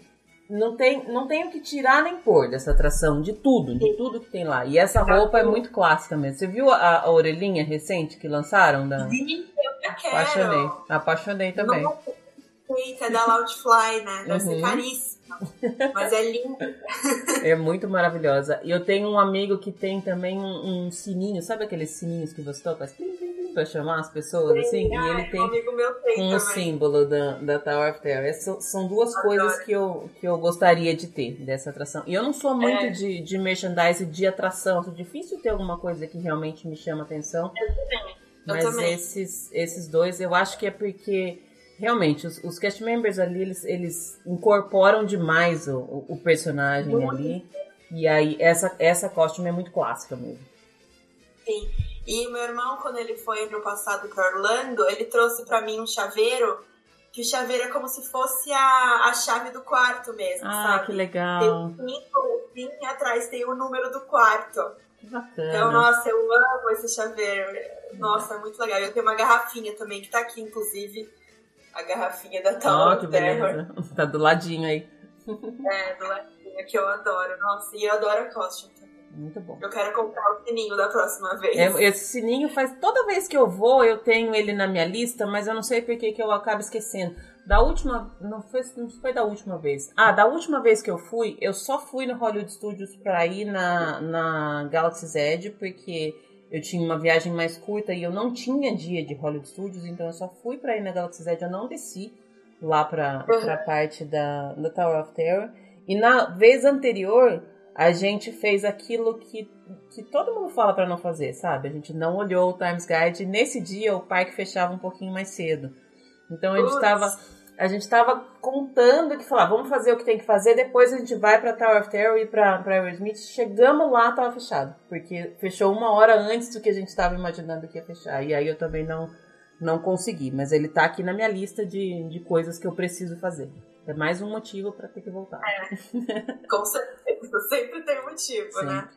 não tem, não tem o que tirar nem pôr dessa atração, de tudo, de tudo que tem lá. E essa roupa é muito clássica mesmo. Você viu a, a orelhinha recente que lançaram? Da... Sim, eu quero. Apaixonei. Apaixonei também. Não, é da Loudfly, né? Deve uhum. ser caríssima. Mas é linda. É muito maravilhosa. E eu tenho um amigo que tem também um, um sininho, sabe aqueles sininhos que você toca? Plim, plim, pra chamar as pessoas, Sim, assim, e ele tem um, um símbolo da, da Tower of Terror. Essas são duas Adoro. coisas que eu, que eu gostaria de ter dessa atração. E eu não sou muito é. de, de merchandising de atração, é difícil ter alguma coisa que realmente me chama atenção. Eu também. Eu mas também. esses, esses dois, eu acho que é porque realmente os, os cast members ali, eles, eles incorporam demais o, o personagem muito. ali. E aí, essa, essa costume é muito clássica mesmo. Sim. E meu irmão, quando ele foi ano passado para Orlando, ele trouxe para mim um chaveiro, que o chaveiro é como se fosse a, a chave do quarto mesmo, ah, sabe? que legal. Tem um e atrás tem o número do quarto. Que bacana. Então, nossa, eu amo esse chaveiro. Nossa, é muito legal. Eu tenho uma garrafinha também, que tá aqui, inclusive. A garrafinha da Tower oh, que beleza. Tá do ladinho aí. É, do ladinho, que eu adoro. Nossa, e eu adoro a costume muito bom. Eu quero comprar o sininho da próxima vez. É, esse sininho faz. Toda vez que eu vou, eu tenho ele na minha lista, mas eu não sei por que, que eu acabo esquecendo. Da última. Não foi, não foi da última vez. Ah, da última vez que eu fui, eu só fui no Hollywood Studios pra ir na, na Galaxy's Edge, porque eu tinha uma viagem mais curta e eu não tinha dia de Hollywood Studios, então eu só fui pra ir na Galaxy's Edge, eu não desci lá pra, uhum. pra parte da, da Tower of Terror. E na vez anterior, a gente fez aquilo que, que todo mundo fala para não fazer, sabe? A gente não olhou o Times Guide. Nesse dia o parque fechava um pouquinho mais cedo. Então a gente estava a gente tava contando que falar, vamos fazer o que tem que fazer, depois a gente vai pra Tower of Terror e pra, pra Aerosmith. Chegamos lá, tava fechado. Porque fechou uma hora antes do que a gente tava imaginando que ia fechar. E aí eu também não, não consegui. Mas ele tá aqui na minha lista de, de coisas que eu preciso fazer. É mais um motivo para ter que voltar. É, com certeza, (laughs) sempre tem motivo, né? sempre. né?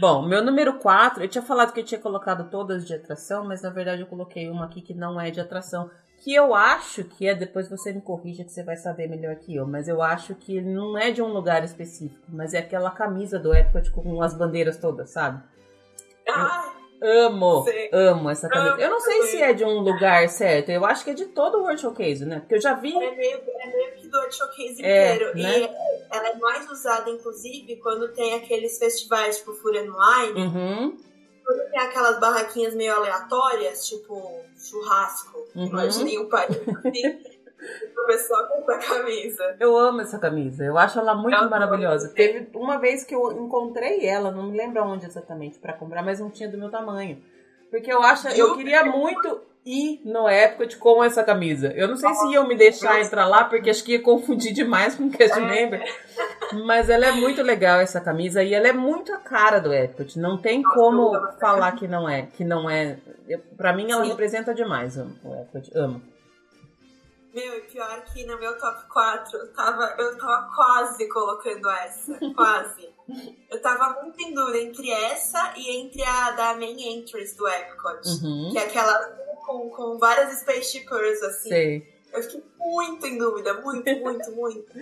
Bom, meu número 4, eu tinha falado que eu tinha colocado todas de atração, mas na verdade eu coloquei uma aqui que não é de atração. Que eu acho que é, depois você me corrija que você vai saber melhor que eu, mas eu acho que não é de um lugar específico, mas é aquela camisa do Epcot com as bandeiras todas, sabe? Ah, Amo, amo essa camisa. Amo eu não sei também. se é de um lugar certo, eu acho que é de todo o World Showcase, né? Porque eu já vi. É meio, é meio que do World Showcase é, inteiro. Né? E ela é mais usada, inclusive, quando tem aqueles festivais, tipo Furion Line. Uhum. Quando tem aquelas barraquinhas meio aleatórias, tipo churrasco. Uhum. Imagine um país assim. (laughs) o pessoal com essa camisa. Eu amo essa camisa, eu acho ela muito eu maravilhosa. Teve uma vez que eu encontrei ela, não me lembro onde exatamente para comprar, mas não tinha do meu tamanho. Porque eu acho, eu queria muito ir no Epcot com essa camisa. Eu não sei se iam me deixar entrar lá, porque acho que ia confundir demais com o cast member. Mas ela é muito legal essa camisa e ela é muito a cara do Epcot. Não tem como falar que não é, que não é. Para mim ela representa demais o Epcot. Amo. Meu, e pior que no meu top 4 eu tava, eu tava quase colocando essa. (laughs) Quase. eu tava muito em dúvida entre essa e entre a da main entrance do Epcot. Uhum. Que é aquela com, com várias spaceshipers, assim. Sei. Eu fiquei muito em dúvida, muito, muito, muito.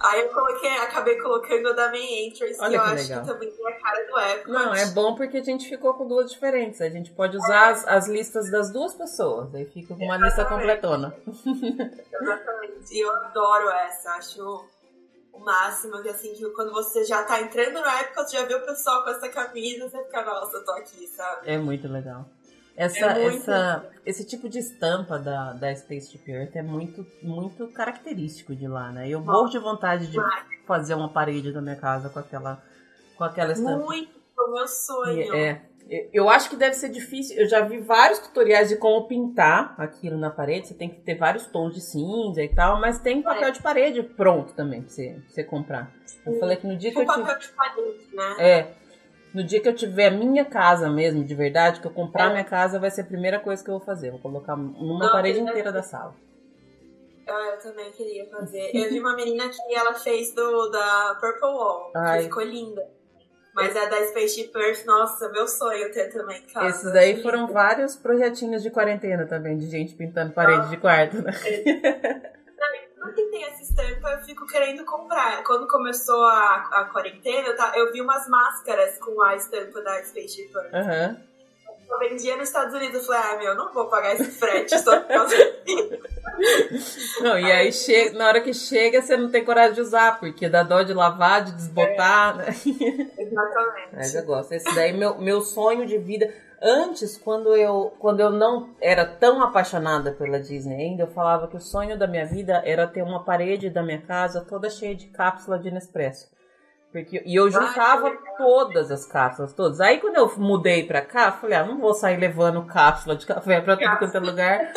Aí eu coloquei, acabei colocando a da main entrance, Olha que eu que acho legal. que também tem a cara do Epcot. Não, é bom porque a gente ficou com duas diferentes. A gente pode usar é. as, as, listas das duas pessoas. Aí fica com uma Exatamente. lista completona. Exatamente. E eu adoro essa. Acho o máximo que assim, que quando você já tá entrando no Epcot, já vê o pessoal com essa camisa, você fica, nossa, eu tô aqui, sabe? É muito legal. Essa, é essa, esse tipo de estampa da, da Spaceship Earth é muito, muito característico de lá, né? Eu morro de vontade de fazer uma parede na minha casa com aquela, com aquela estampa. Muito, meu sonho. É, eu acho que deve ser difícil. Eu já vi vários tutoriais de como pintar aquilo na parede. Você tem que ter vários tons de cinza e tal, mas tem papel é. de parede pronto também pra você, pra você comprar. Eu falei que no dia que eu papel tive... de parede, né? É. No dia que eu tiver a minha casa mesmo, de verdade, que eu comprar é. minha casa, vai ser a primeira coisa que eu vou fazer. Vou colocar numa Não, parede inteira da sala. Ah, eu também queria fazer. Eu vi uma menina que ela fez do da Purple Wall, Ai. que ficou linda. Mas a da Spaceship Earth, nossa, meu sonho ter também casa. Esses daí foram vários projetinhos de quarentena também, de gente pintando parede ah, de quarto, né? É. (laughs) Não que tem essa estampa, eu fico querendo comprar. Quando começou a, a quarentena, eu, tá, eu vi umas máscaras com a estampa da Spaceship Earth. Uhum. Eu vendia nos Estados Unidos, eu falei, ah, meu, não vou pagar esse frete só por causa disso. (laughs) Não, e aí chega, na hora que chega, você não tem coragem de usar, porque dá dó de lavar, de desbotar, é. né? (laughs) Exatamente. Mas eu gosto. Esse daí, meu, meu sonho de vida. Antes, quando eu, quando eu não era tão apaixonada pela Disney ainda, eu falava que o sonho da minha vida era ter uma parede da minha casa toda cheia de cápsula de Nespresso. Porque, e eu juntava todas as cápsulas, todas. Aí quando eu mudei pra cá, falei, ah, não vou sair levando cápsula de café pra tudo quanto é lugar.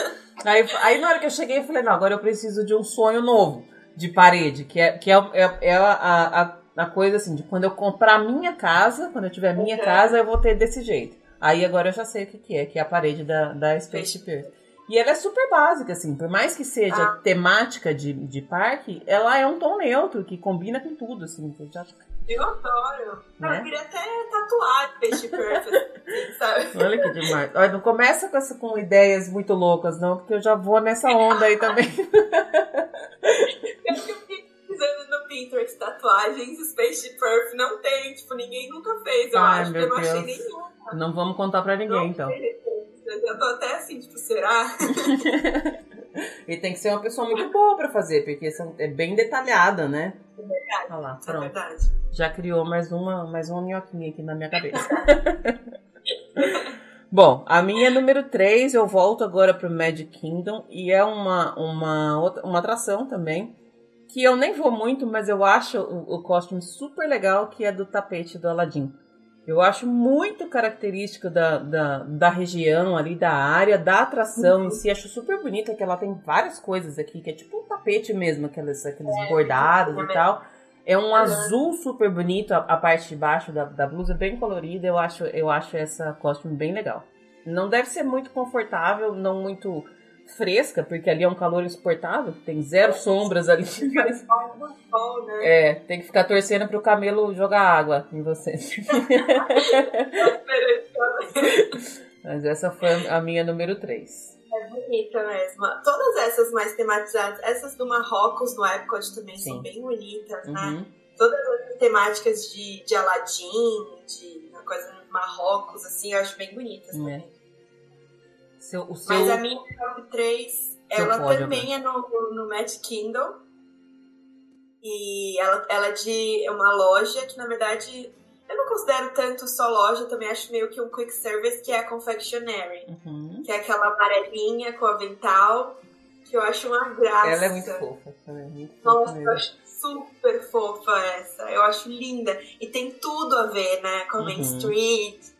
Aí, aí na hora que eu cheguei, eu falei, não, agora eu preciso de um sonho novo de parede, que é, que é, é, é a, a, a, coisa assim, de quando eu comprar minha casa, quando eu tiver minha uhum. casa, eu vou ter desse jeito. Aí agora eu já sei o que, que é, que é a parede da, da Spaceship Earth. E ela é super básica, assim, por mais que seja ah. temática de, de parque, ela é um tom neutro que combina com tudo, assim. Já... Eu adoro. Né? Eu queria até tatuar Peixe Perfect, (laughs) sabe? Olha que demais. Olha, não começa com, essa, com ideias muito loucas, não, porque eu já vou nessa onda aí também. (laughs) eu pesquisando no Pinterest tatuagens, Space Perf não tem, tipo, ninguém nunca fez, eu Ai, acho, que eu não Deus. achei nenhuma. Não vamos contar pra ninguém, não, então. Eu tô até assim, tipo, será? (laughs) e tem que ser uma pessoa muito boa pra fazer, porque é bem detalhada, né? É verdade. Olha lá, é pronto. É verdade. Já criou mais uma, mais uma minhoquinha aqui na minha cabeça. (laughs) Bom, a minha número 3, eu volto agora pro Magic Kingdom e é uma, uma, outra, uma atração também que eu nem vou muito, mas eu acho o, o costume super legal, que é do tapete do Aladdin. Eu acho muito característico da, da, da região ali, da área, da atração uhum. em si. Acho super bonita que ela tem várias coisas aqui, que é tipo um tapete mesmo, aqueles, aqueles é, bordados e tal. É um uhum. azul super bonito, a, a, parte de baixo da, da blusa, bem colorida. Eu acho, eu acho essa costume bem legal. Não deve ser muito confortável, não muito fresca, porque ali é um calor insuportável, tem zero sombras ali. Né? É, tem que ficar torcendo pro camelo jogar água em você. (laughs) Mas essa foi a minha número 3. É bonita mesmo. Todas essas mais tematizadas, essas do Marrocos no Epcot também Sim. são bem bonitas, né? Uhum. Todas as temáticas de, de Aladdin, de uma coisa Marrocos, assim, eu acho bem bonitas é. também. Seu, o seu... Mas a minha top 3, ela também é no, no Magic Kingdom. E ela, ela é de uma loja que, na verdade, eu não considero tanto só loja, também acho meio que um quick service, que é a Confectionery. Uhum. Que é aquela amarelinha com avental, que eu acho uma graça. Ela é muito fofa também. Muito Nossa, eu acho super fofa essa. Eu acho linda. E tem tudo a ver, né? Com a Main uhum. Street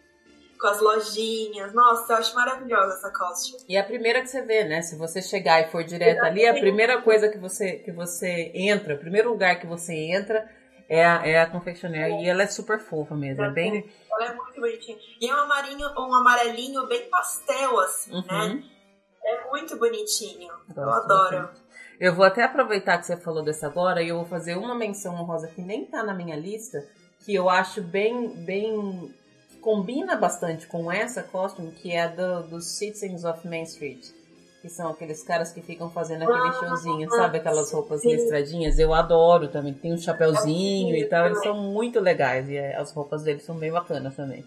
com as lojinhas. Nossa, eu acho maravilhosa essa costume. E é a primeira que você vê, né? Se você chegar e for direto Exatamente. ali, a primeira coisa que você, que você entra, o primeiro lugar que você entra é a, é a confeccioneira. É. E ela é super fofa mesmo. É bem... Ela é muito bonitinha. E é um, amarinho, um amarelinho bem pastel, assim, né? uhum. né? É muito bonitinho. Gosto eu adoro. Bastante. Eu vou até aproveitar que você falou dessa agora e eu vou fazer uma menção honrosa que nem tá na minha lista, que eu acho bem, bem combina bastante com essa costume, que é do, dos Citizens of Main Street. Que são aqueles caras que ficam fazendo aquele ah, showzinho, sabe? Aquelas roupas sim. listradinhas. Eu adoro também. Tem um chapéuzinho e tal. Eles são muito legais. E é, as roupas deles são bem bacanas também.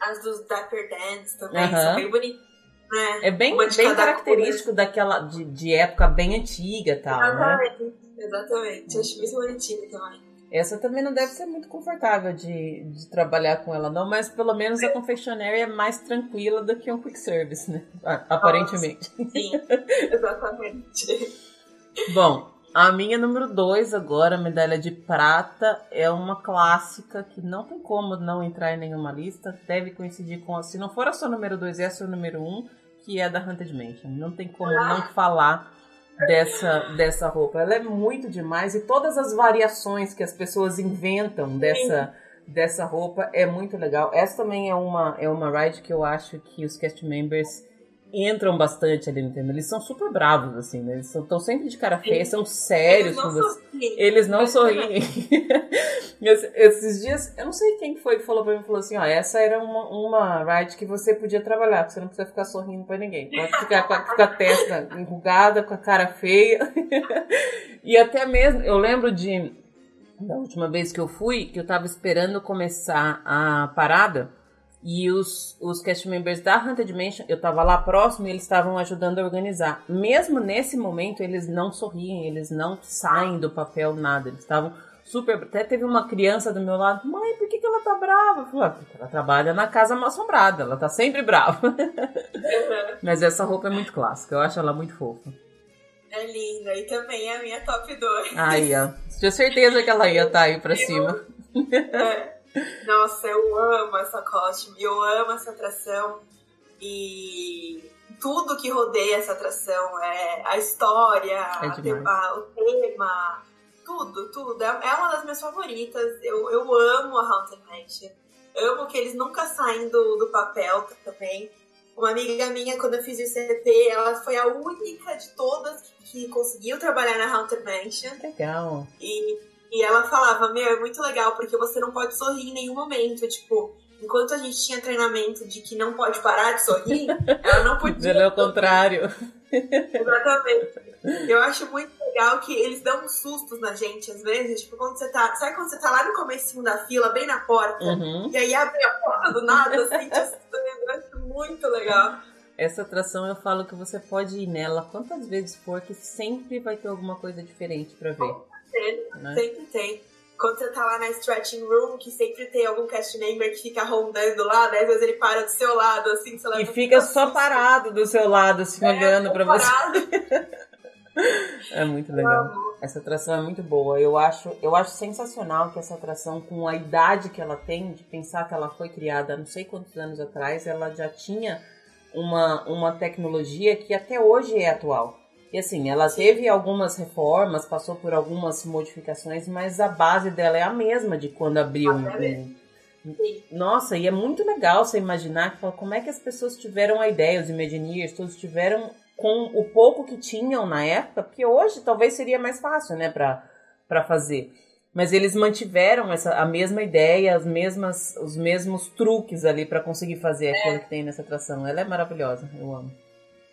As dos Dapper Dance também são bem bonitas. Né? É bem, bem característico cor. daquela de, de época bem antiga tal, Exatamente. Né? Exatamente. Acho muito bonitinho também. Essa também não deve ser muito confortável de, de trabalhar com ela, não, mas pelo menos a confectionery é mais tranquila do que um quick service, né? Aparentemente. Nossa, sim, (laughs) exatamente. Bom, a minha número 2 agora, medalha de prata, é uma clássica que não tem como não entrar em nenhuma lista. Deve coincidir com, se não for a sua número 2, é a sua número 1, um, que é da Haunted Mansion. Não tem como não falar dessa, dessa roupa. Ela é muito demais e todas as variações que as pessoas inventam dessa, dessa roupa é muito legal. Essa também é uma, é uma ride que eu acho que os cast members entram bastante ali no tema. Eles são super bravos, assim, né? Eles estão sempre de cara feia, são sérios com você. Eles não sorriem. (laughs) Esses dias, eu não sei quem foi que falou pra mim, falou assim, ó, essa era uma, uma ride que você podia trabalhar, você não precisa ficar sorrindo pra ninguém. Pode ficar com a, com a testa enrugada, com a cara feia. (laughs) e até mesmo, eu lembro de, da última vez que eu fui, que eu tava esperando começar a parada, e os, os cast members da Haunted Mansion, eu tava lá próximo e eles estavam ajudando a organizar. Mesmo nesse momento, eles não sorriem, eles não saem do papel, nada. Eles estavam super. Até teve uma criança do meu lado, mãe, por que, que ela tá brava? Eu falei, ah, porque ela trabalha na casa mal assombrada, ela tá sempre brava. Mas essa roupa é muito clássica, eu acho ela muito fofa. É linda, e também é a minha top 2. Aí, ó. Tinha certeza que ela ia estar tá aí pra cima. É. Nossa, eu amo essa costume, eu amo essa atração e tudo que rodeia essa atração, é a história, é a, o tema, tudo, tudo. É, é uma das minhas favoritas. Eu, eu amo a Haunted Mansion. Amo que eles nunca saem do, do papel também. Uma amiga minha, quando eu fiz o CP, ela foi a única de todas que, que conseguiu trabalhar na Haunted Mansion. Legal. E e ela falava, meu, é muito legal, porque você não pode sorrir em nenhum momento. Tipo, enquanto a gente tinha treinamento de que não pode parar de sorrir, (laughs) ela não podia. Ela é o contrário. Exatamente. Eu acho muito legal que eles dão uns sustos na gente, às vezes. Tipo, quando você tá. Sabe quando você tá lá no comecinho da fila, bem na porta, uhum. e aí abre a porta do nada, assim, te assustando. Eu acho muito legal. Essa atração eu falo que você pode ir nela quantas vezes for, que sempre vai ter alguma coisa diferente para ver. Né? Sempre tem. Quando você tá lá na stretching room, que sempre tem algum cast member que fica rondando lá, né? às vezes ele para do seu lado, assim, sei lá. E fica só parado do seu lado, assim, é, olhando pra parado. você. (laughs) é muito legal. Essa atração é muito boa. Eu acho, eu acho sensacional que essa atração, com a idade que ela tem, de pensar que ela foi criada não sei quantos anos atrás, ela já tinha uma, uma tecnologia que até hoje é atual. E assim, ela teve algumas reformas, passou por algumas modificações, mas a base dela é a mesma de quando abriu. Ah, é Nossa, e é muito legal você imaginar como é que as pessoas tiveram a ideia, os Imagineers, todos tiveram com o pouco que tinham na época, porque hoje talvez seria mais fácil, né, para fazer. Mas eles mantiveram essa, a mesma ideia, as mesmas, os mesmos truques ali para conseguir fazer É. aquilo que tem nessa atração. Ela é maravilhosa, eu amo.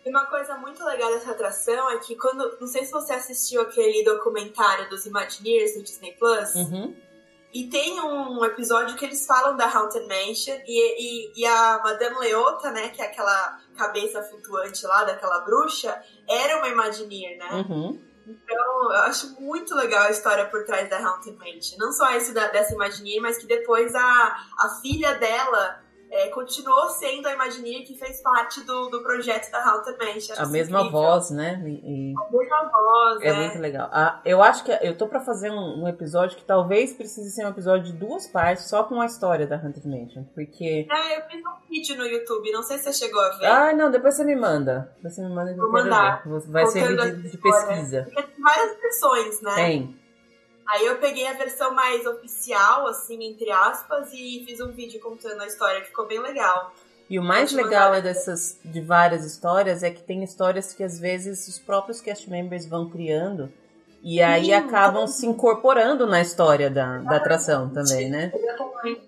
E uma coisa muito legal dessa atração é que quando. Não sei se você assistiu aquele documentário dos Imagineers do Disney Plus. Uhum. E tem um episódio que eles falam da Haunted Mansion e, e, e a Madame Leota, né, que é aquela cabeça flutuante lá daquela bruxa, era uma Imagineer, né? Uhum. Então, eu acho muito legal a história por trás da Haunted Mansion. Não só esse da, dessa Imagineer, mas que depois a, a filha dela é, continuou sendo a Imagineer que fez parte do, do projeto da Haunted Mansion. A Acho mesma incrível. voz, né? E- e- A mesma voz, é muito legal. Ah, eu acho que eu tô pra fazer um, um episódio que talvez precise ser um episódio de duas partes, só com a história da Haunted Mansion. Porque. É, eu fiz um vídeo no YouTube, não sei se você chegou a ver. Ah, não, depois você me manda. Você me manda Vou mandar. Vai ser vídeo a de pesquisa. Porque tem várias versões, né? Tem. Aí eu peguei a versão mais oficial, assim, entre aspas, e fiz um vídeo contando a história, ficou bem legal. E o mais legal é dessas de várias histórias é que tem histórias que às vezes os próprios cast members vão criando e aí acabam se incorporando na história da, da atração também, né?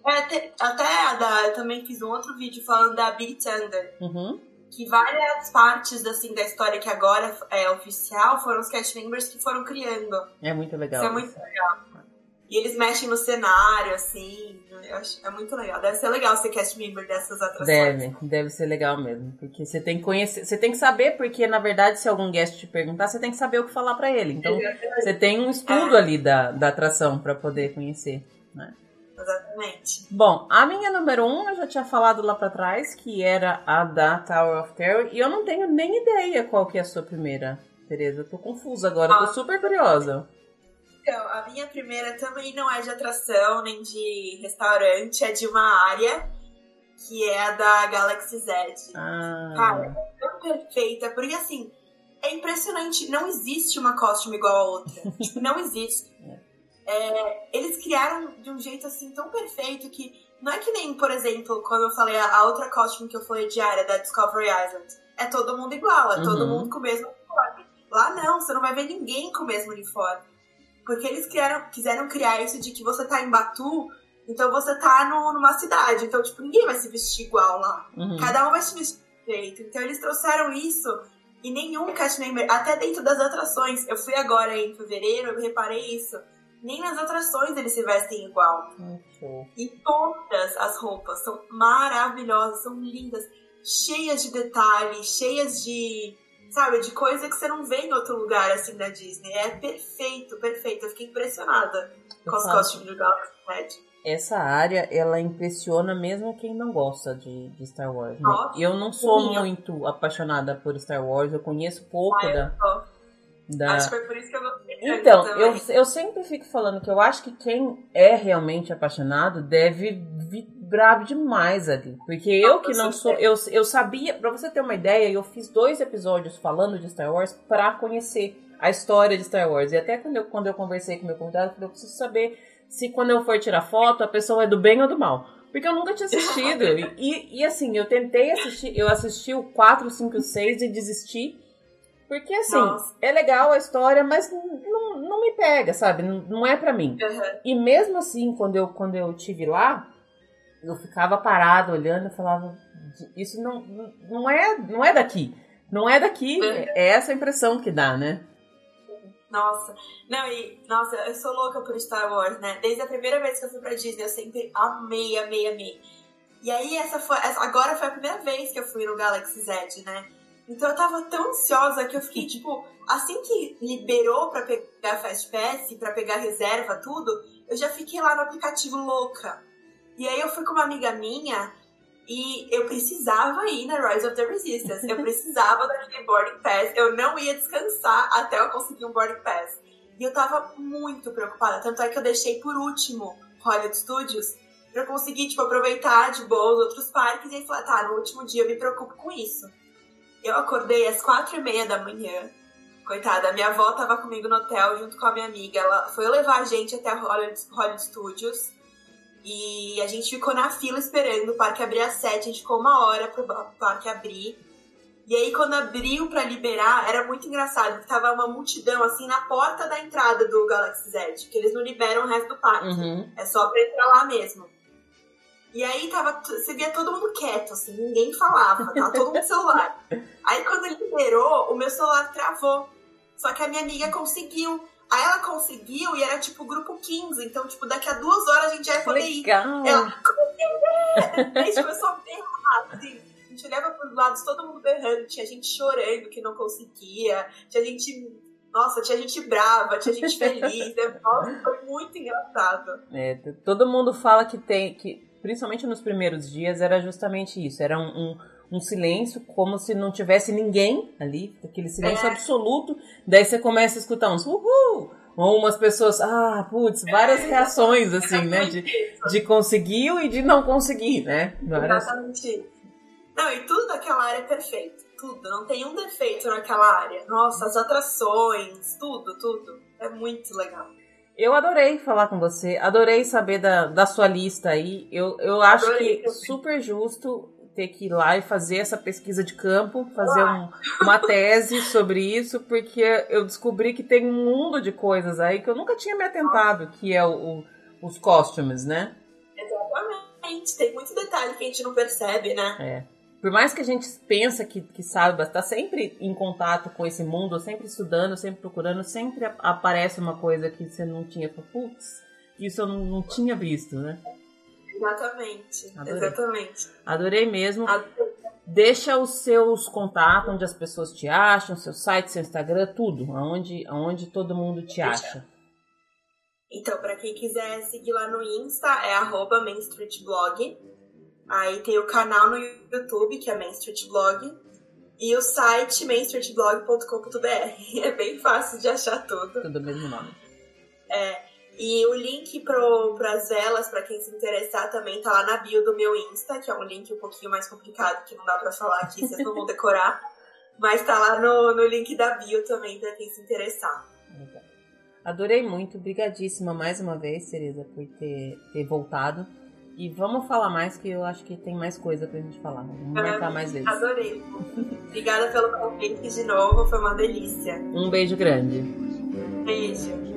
É, até, até a da, eu também fiz um outro vídeo falando da Big Thunder, Uhum. Que várias partes assim, da história que agora é oficial foram os cast members que foram criando. É muito legal. Isso é muito legal. E eles mexem no cenário, assim. É muito legal. Deve ser legal ser cast member dessas atrações. Deve, deve ser legal mesmo, porque você tem que conhecer, você tem que saber, porque na verdade se algum guest te perguntar, você tem que saber o que falar pra ele. Então você tem um estudo ali da, da atração pra poder conhecer. Exatamente. Bom, a minha número um eu já tinha falado lá pra trás, que era a da Tower of Terror, e eu não tenho nem ideia qual que é a sua primeira, Tereza. Eu tô confusa agora, eu tô Ah. super curiosa. Então, a minha primeira também não é de atração nem de restaurante, é de uma área que é a da Galaxy Z. Ah, Cara, é tão perfeita, porque assim, é impressionante, não existe uma costume igual a outra. (laughs) tipo, não existe. É, eles criaram de um jeito assim tão perfeito que não é que nem, por exemplo, quando eu falei a, outra costume que eu falei diária da Discovery Island. É todo mundo igual, é todo Uhum. mundo com o mesmo uniforme. Lá não, você não vai ver ninguém com o mesmo uniforme. Porque eles criaram, quiseram criar isso de que você tá em Batu, então você tá no- numa cidade. Então, tipo, ninguém vai se vestir igual lá. uhum. Cada um vai se vestir de jeito. Então eles trouxeram isso e nenhum cast member, até dentro das atrações. Eu fui agora em fevereiro, eu reparei isso. Nem nas atrações eles se vestem igual. Show. E todas as roupas são maravilhosas, são lindas, cheias de detalhes, cheias de, sabe, de coisa que você não vê em outro lugar assim da Disney. É perfeito, perfeito. Eu fiquei impressionada com os costumes do Galaxy Edge. Essa área, ela impressiona mesmo quem não gosta de, de Star Wars. né? Eu não sou muito apaixonada por Star Wars, eu conheço pouco da, Ó, da, Acho que foi por isso que eu gostei. tanto Então, eu, eu sempre fico falando que eu acho que quem é realmente apaixonado deve vibrar demais ali. Porque eu que não sou. Eu, eu sabia, pra você ter uma ideia, eu fiz dois episódios falando de Star Wars pra conhecer a história de Star Wars. E até quando eu, quando eu conversei com meu convidado, eu falei, eu preciso saber se quando eu for tirar foto, a pessoa é do bem ou do mal. Porque eu nunca tinha assistido. e, (laughs) e, e, assim, eu tentei assistir, eu assisti o 4, 5 e 6 e desisti. Porque assim, Nossa. é legal a história, mas não, não me pega, sabe? Não, não é pra mim. Uhum. E mesmo assim, quando eu, quando eu tive lá, eu ficava parado olhando e falava, isso não, não, é, não é daqui. Não é daqui. Uhum. É essa a impressão que dá, né? Nossa, não, e, nossa, eu sou louca por Star Wars, né? Desde a primeira vez que eu fui pra Disney, eu sempre amei, amei, amei. E aí, essa foi, essa- agora foi a primeira vez que eu fui no Galaxy Z, né? Então eu tava tão ansiosa que eu fiquei, tipo, assim que liberou pra pegar Fast Pass, pra pegar reserva, tudo, eu já fiquei lá no aplicativo louca. E aí eu fui com uma amiga minha e eu precisava ir na Rise of the Resistance. Eu precisava daquele boarding pass. Eu não ia descansar até eu conseguir um boarding pass. E eu tava muito preocupada. Tanto é que eu deixei por último Hollywood Studios pra conseguir, tipo, aproveitar de boa os outros parques. E aí falar, tá, no último dia eu me preocupo com isso. Eu acordei às quatro e meia da manhã. Coitada, minha avó tava comigo no hotel junto com a minha amiga. Ela foi levar a gente até Hollywood, Hollywood Studios. E a gente ficou na fila esperando o parque abrir às sete. A gente ficou uma hora pro parque abrir. E aí, quando abriu para liberar, era muito engraçado, porque tava uma multidão, assim, na porta da entrada do Galaxy Z, que eles não liberam o resto do parque. Uhum. É só pra entrar lá mesmo. E aí tava, você via todo mundo quieto, assim, ninguém falava, tava todo mundo no celular. Aí quando ele liberou, o meu celular travou. Só que a minha amiga conseguiu. Aí ela conseguiu e era tipo grupo 15. Então, tipo, daqui a duas horas a gente já ia poder ir. Ela, como Aí a gente começou a berrar, assim. A gente olhava pros lados, todo mundo berrando. Tinha gente chorando que não conseguia. Tinha gente nossa, tinha gente brava, tinha gente feliz. Né? Nossa, foi muito engraçado. É, todo mundo fala que tem. que Principalmente nos primeiros dias, era justamente isso. Era um, um um silêncio, como se não tivesse ninguém ali, aquele silêncio é. absoluto. Daí você começa a escutar uns uhul, ou umas pessoas, ah, putz, várias é. reações, assim, né? De, de conseguiu e de não conseguir, né? Várias... Exatamente. Não, e tudo daquela área é perfeito. Tudo. Não tem um defeito naquela área. Nossa, as atrações, tudo, tudo. É muito legal. Eu adorei falar com você, adorei saber da, da sua lista aí. Eu, eu acho adorei, que super justo ter que ir lá e fazer essa pesquisa de campo, fazer um, uma tese sobre isso, porque eu descobri que tem um mundo de coisas aí que eu nunca tinha me atentado, que é o, o os costumes, né? Exatamente, tem muito detalhe que a gente não percebe, né? É. Por mais que a gente pensa que, que sabe, está sempre em contato com esse mundo, sempre estudando, sempre procurando, sempre aparece uma coisa que você não tinha. Putz, isso eu não, não tinha visto, né? Exatamente. Adorei. Exatamente. Adorei mesmo. Adorei. Deixa os seus contatos, onde as pessoas te acham, seu site, seu Instagram, tudo. Aonde, aonde todo mundo te acha. Então, para quem quiser seguir lá no Insta, é arroba Main Street Blog. Aí tem o canal no YouTube, que é Main Street Blog. E o site mainstreetblog.com.br. (laughs) É bem fácil de achar tudo. Tudo mesmo nome. É. E o link para as velas, para quem se interessar, também tá lá na bio do meu Insta, que é um link um pouquinho mais complicado, que não dá para falar aqui, vocês não vão decorar. (laughs) Mas tá lá no, no link da bio também, para quem se interessar. Adorei muito, brigadíssima mais uma vez, Tereza, por ter, ter voltado. E vamos falar mais, que eu acho que tem mais coisa pra gente falar. Vamos marcar mais vezes. Adorei. Obrigada pelo convite de novo, foi uma delícia. Um beijo grande. Beijo.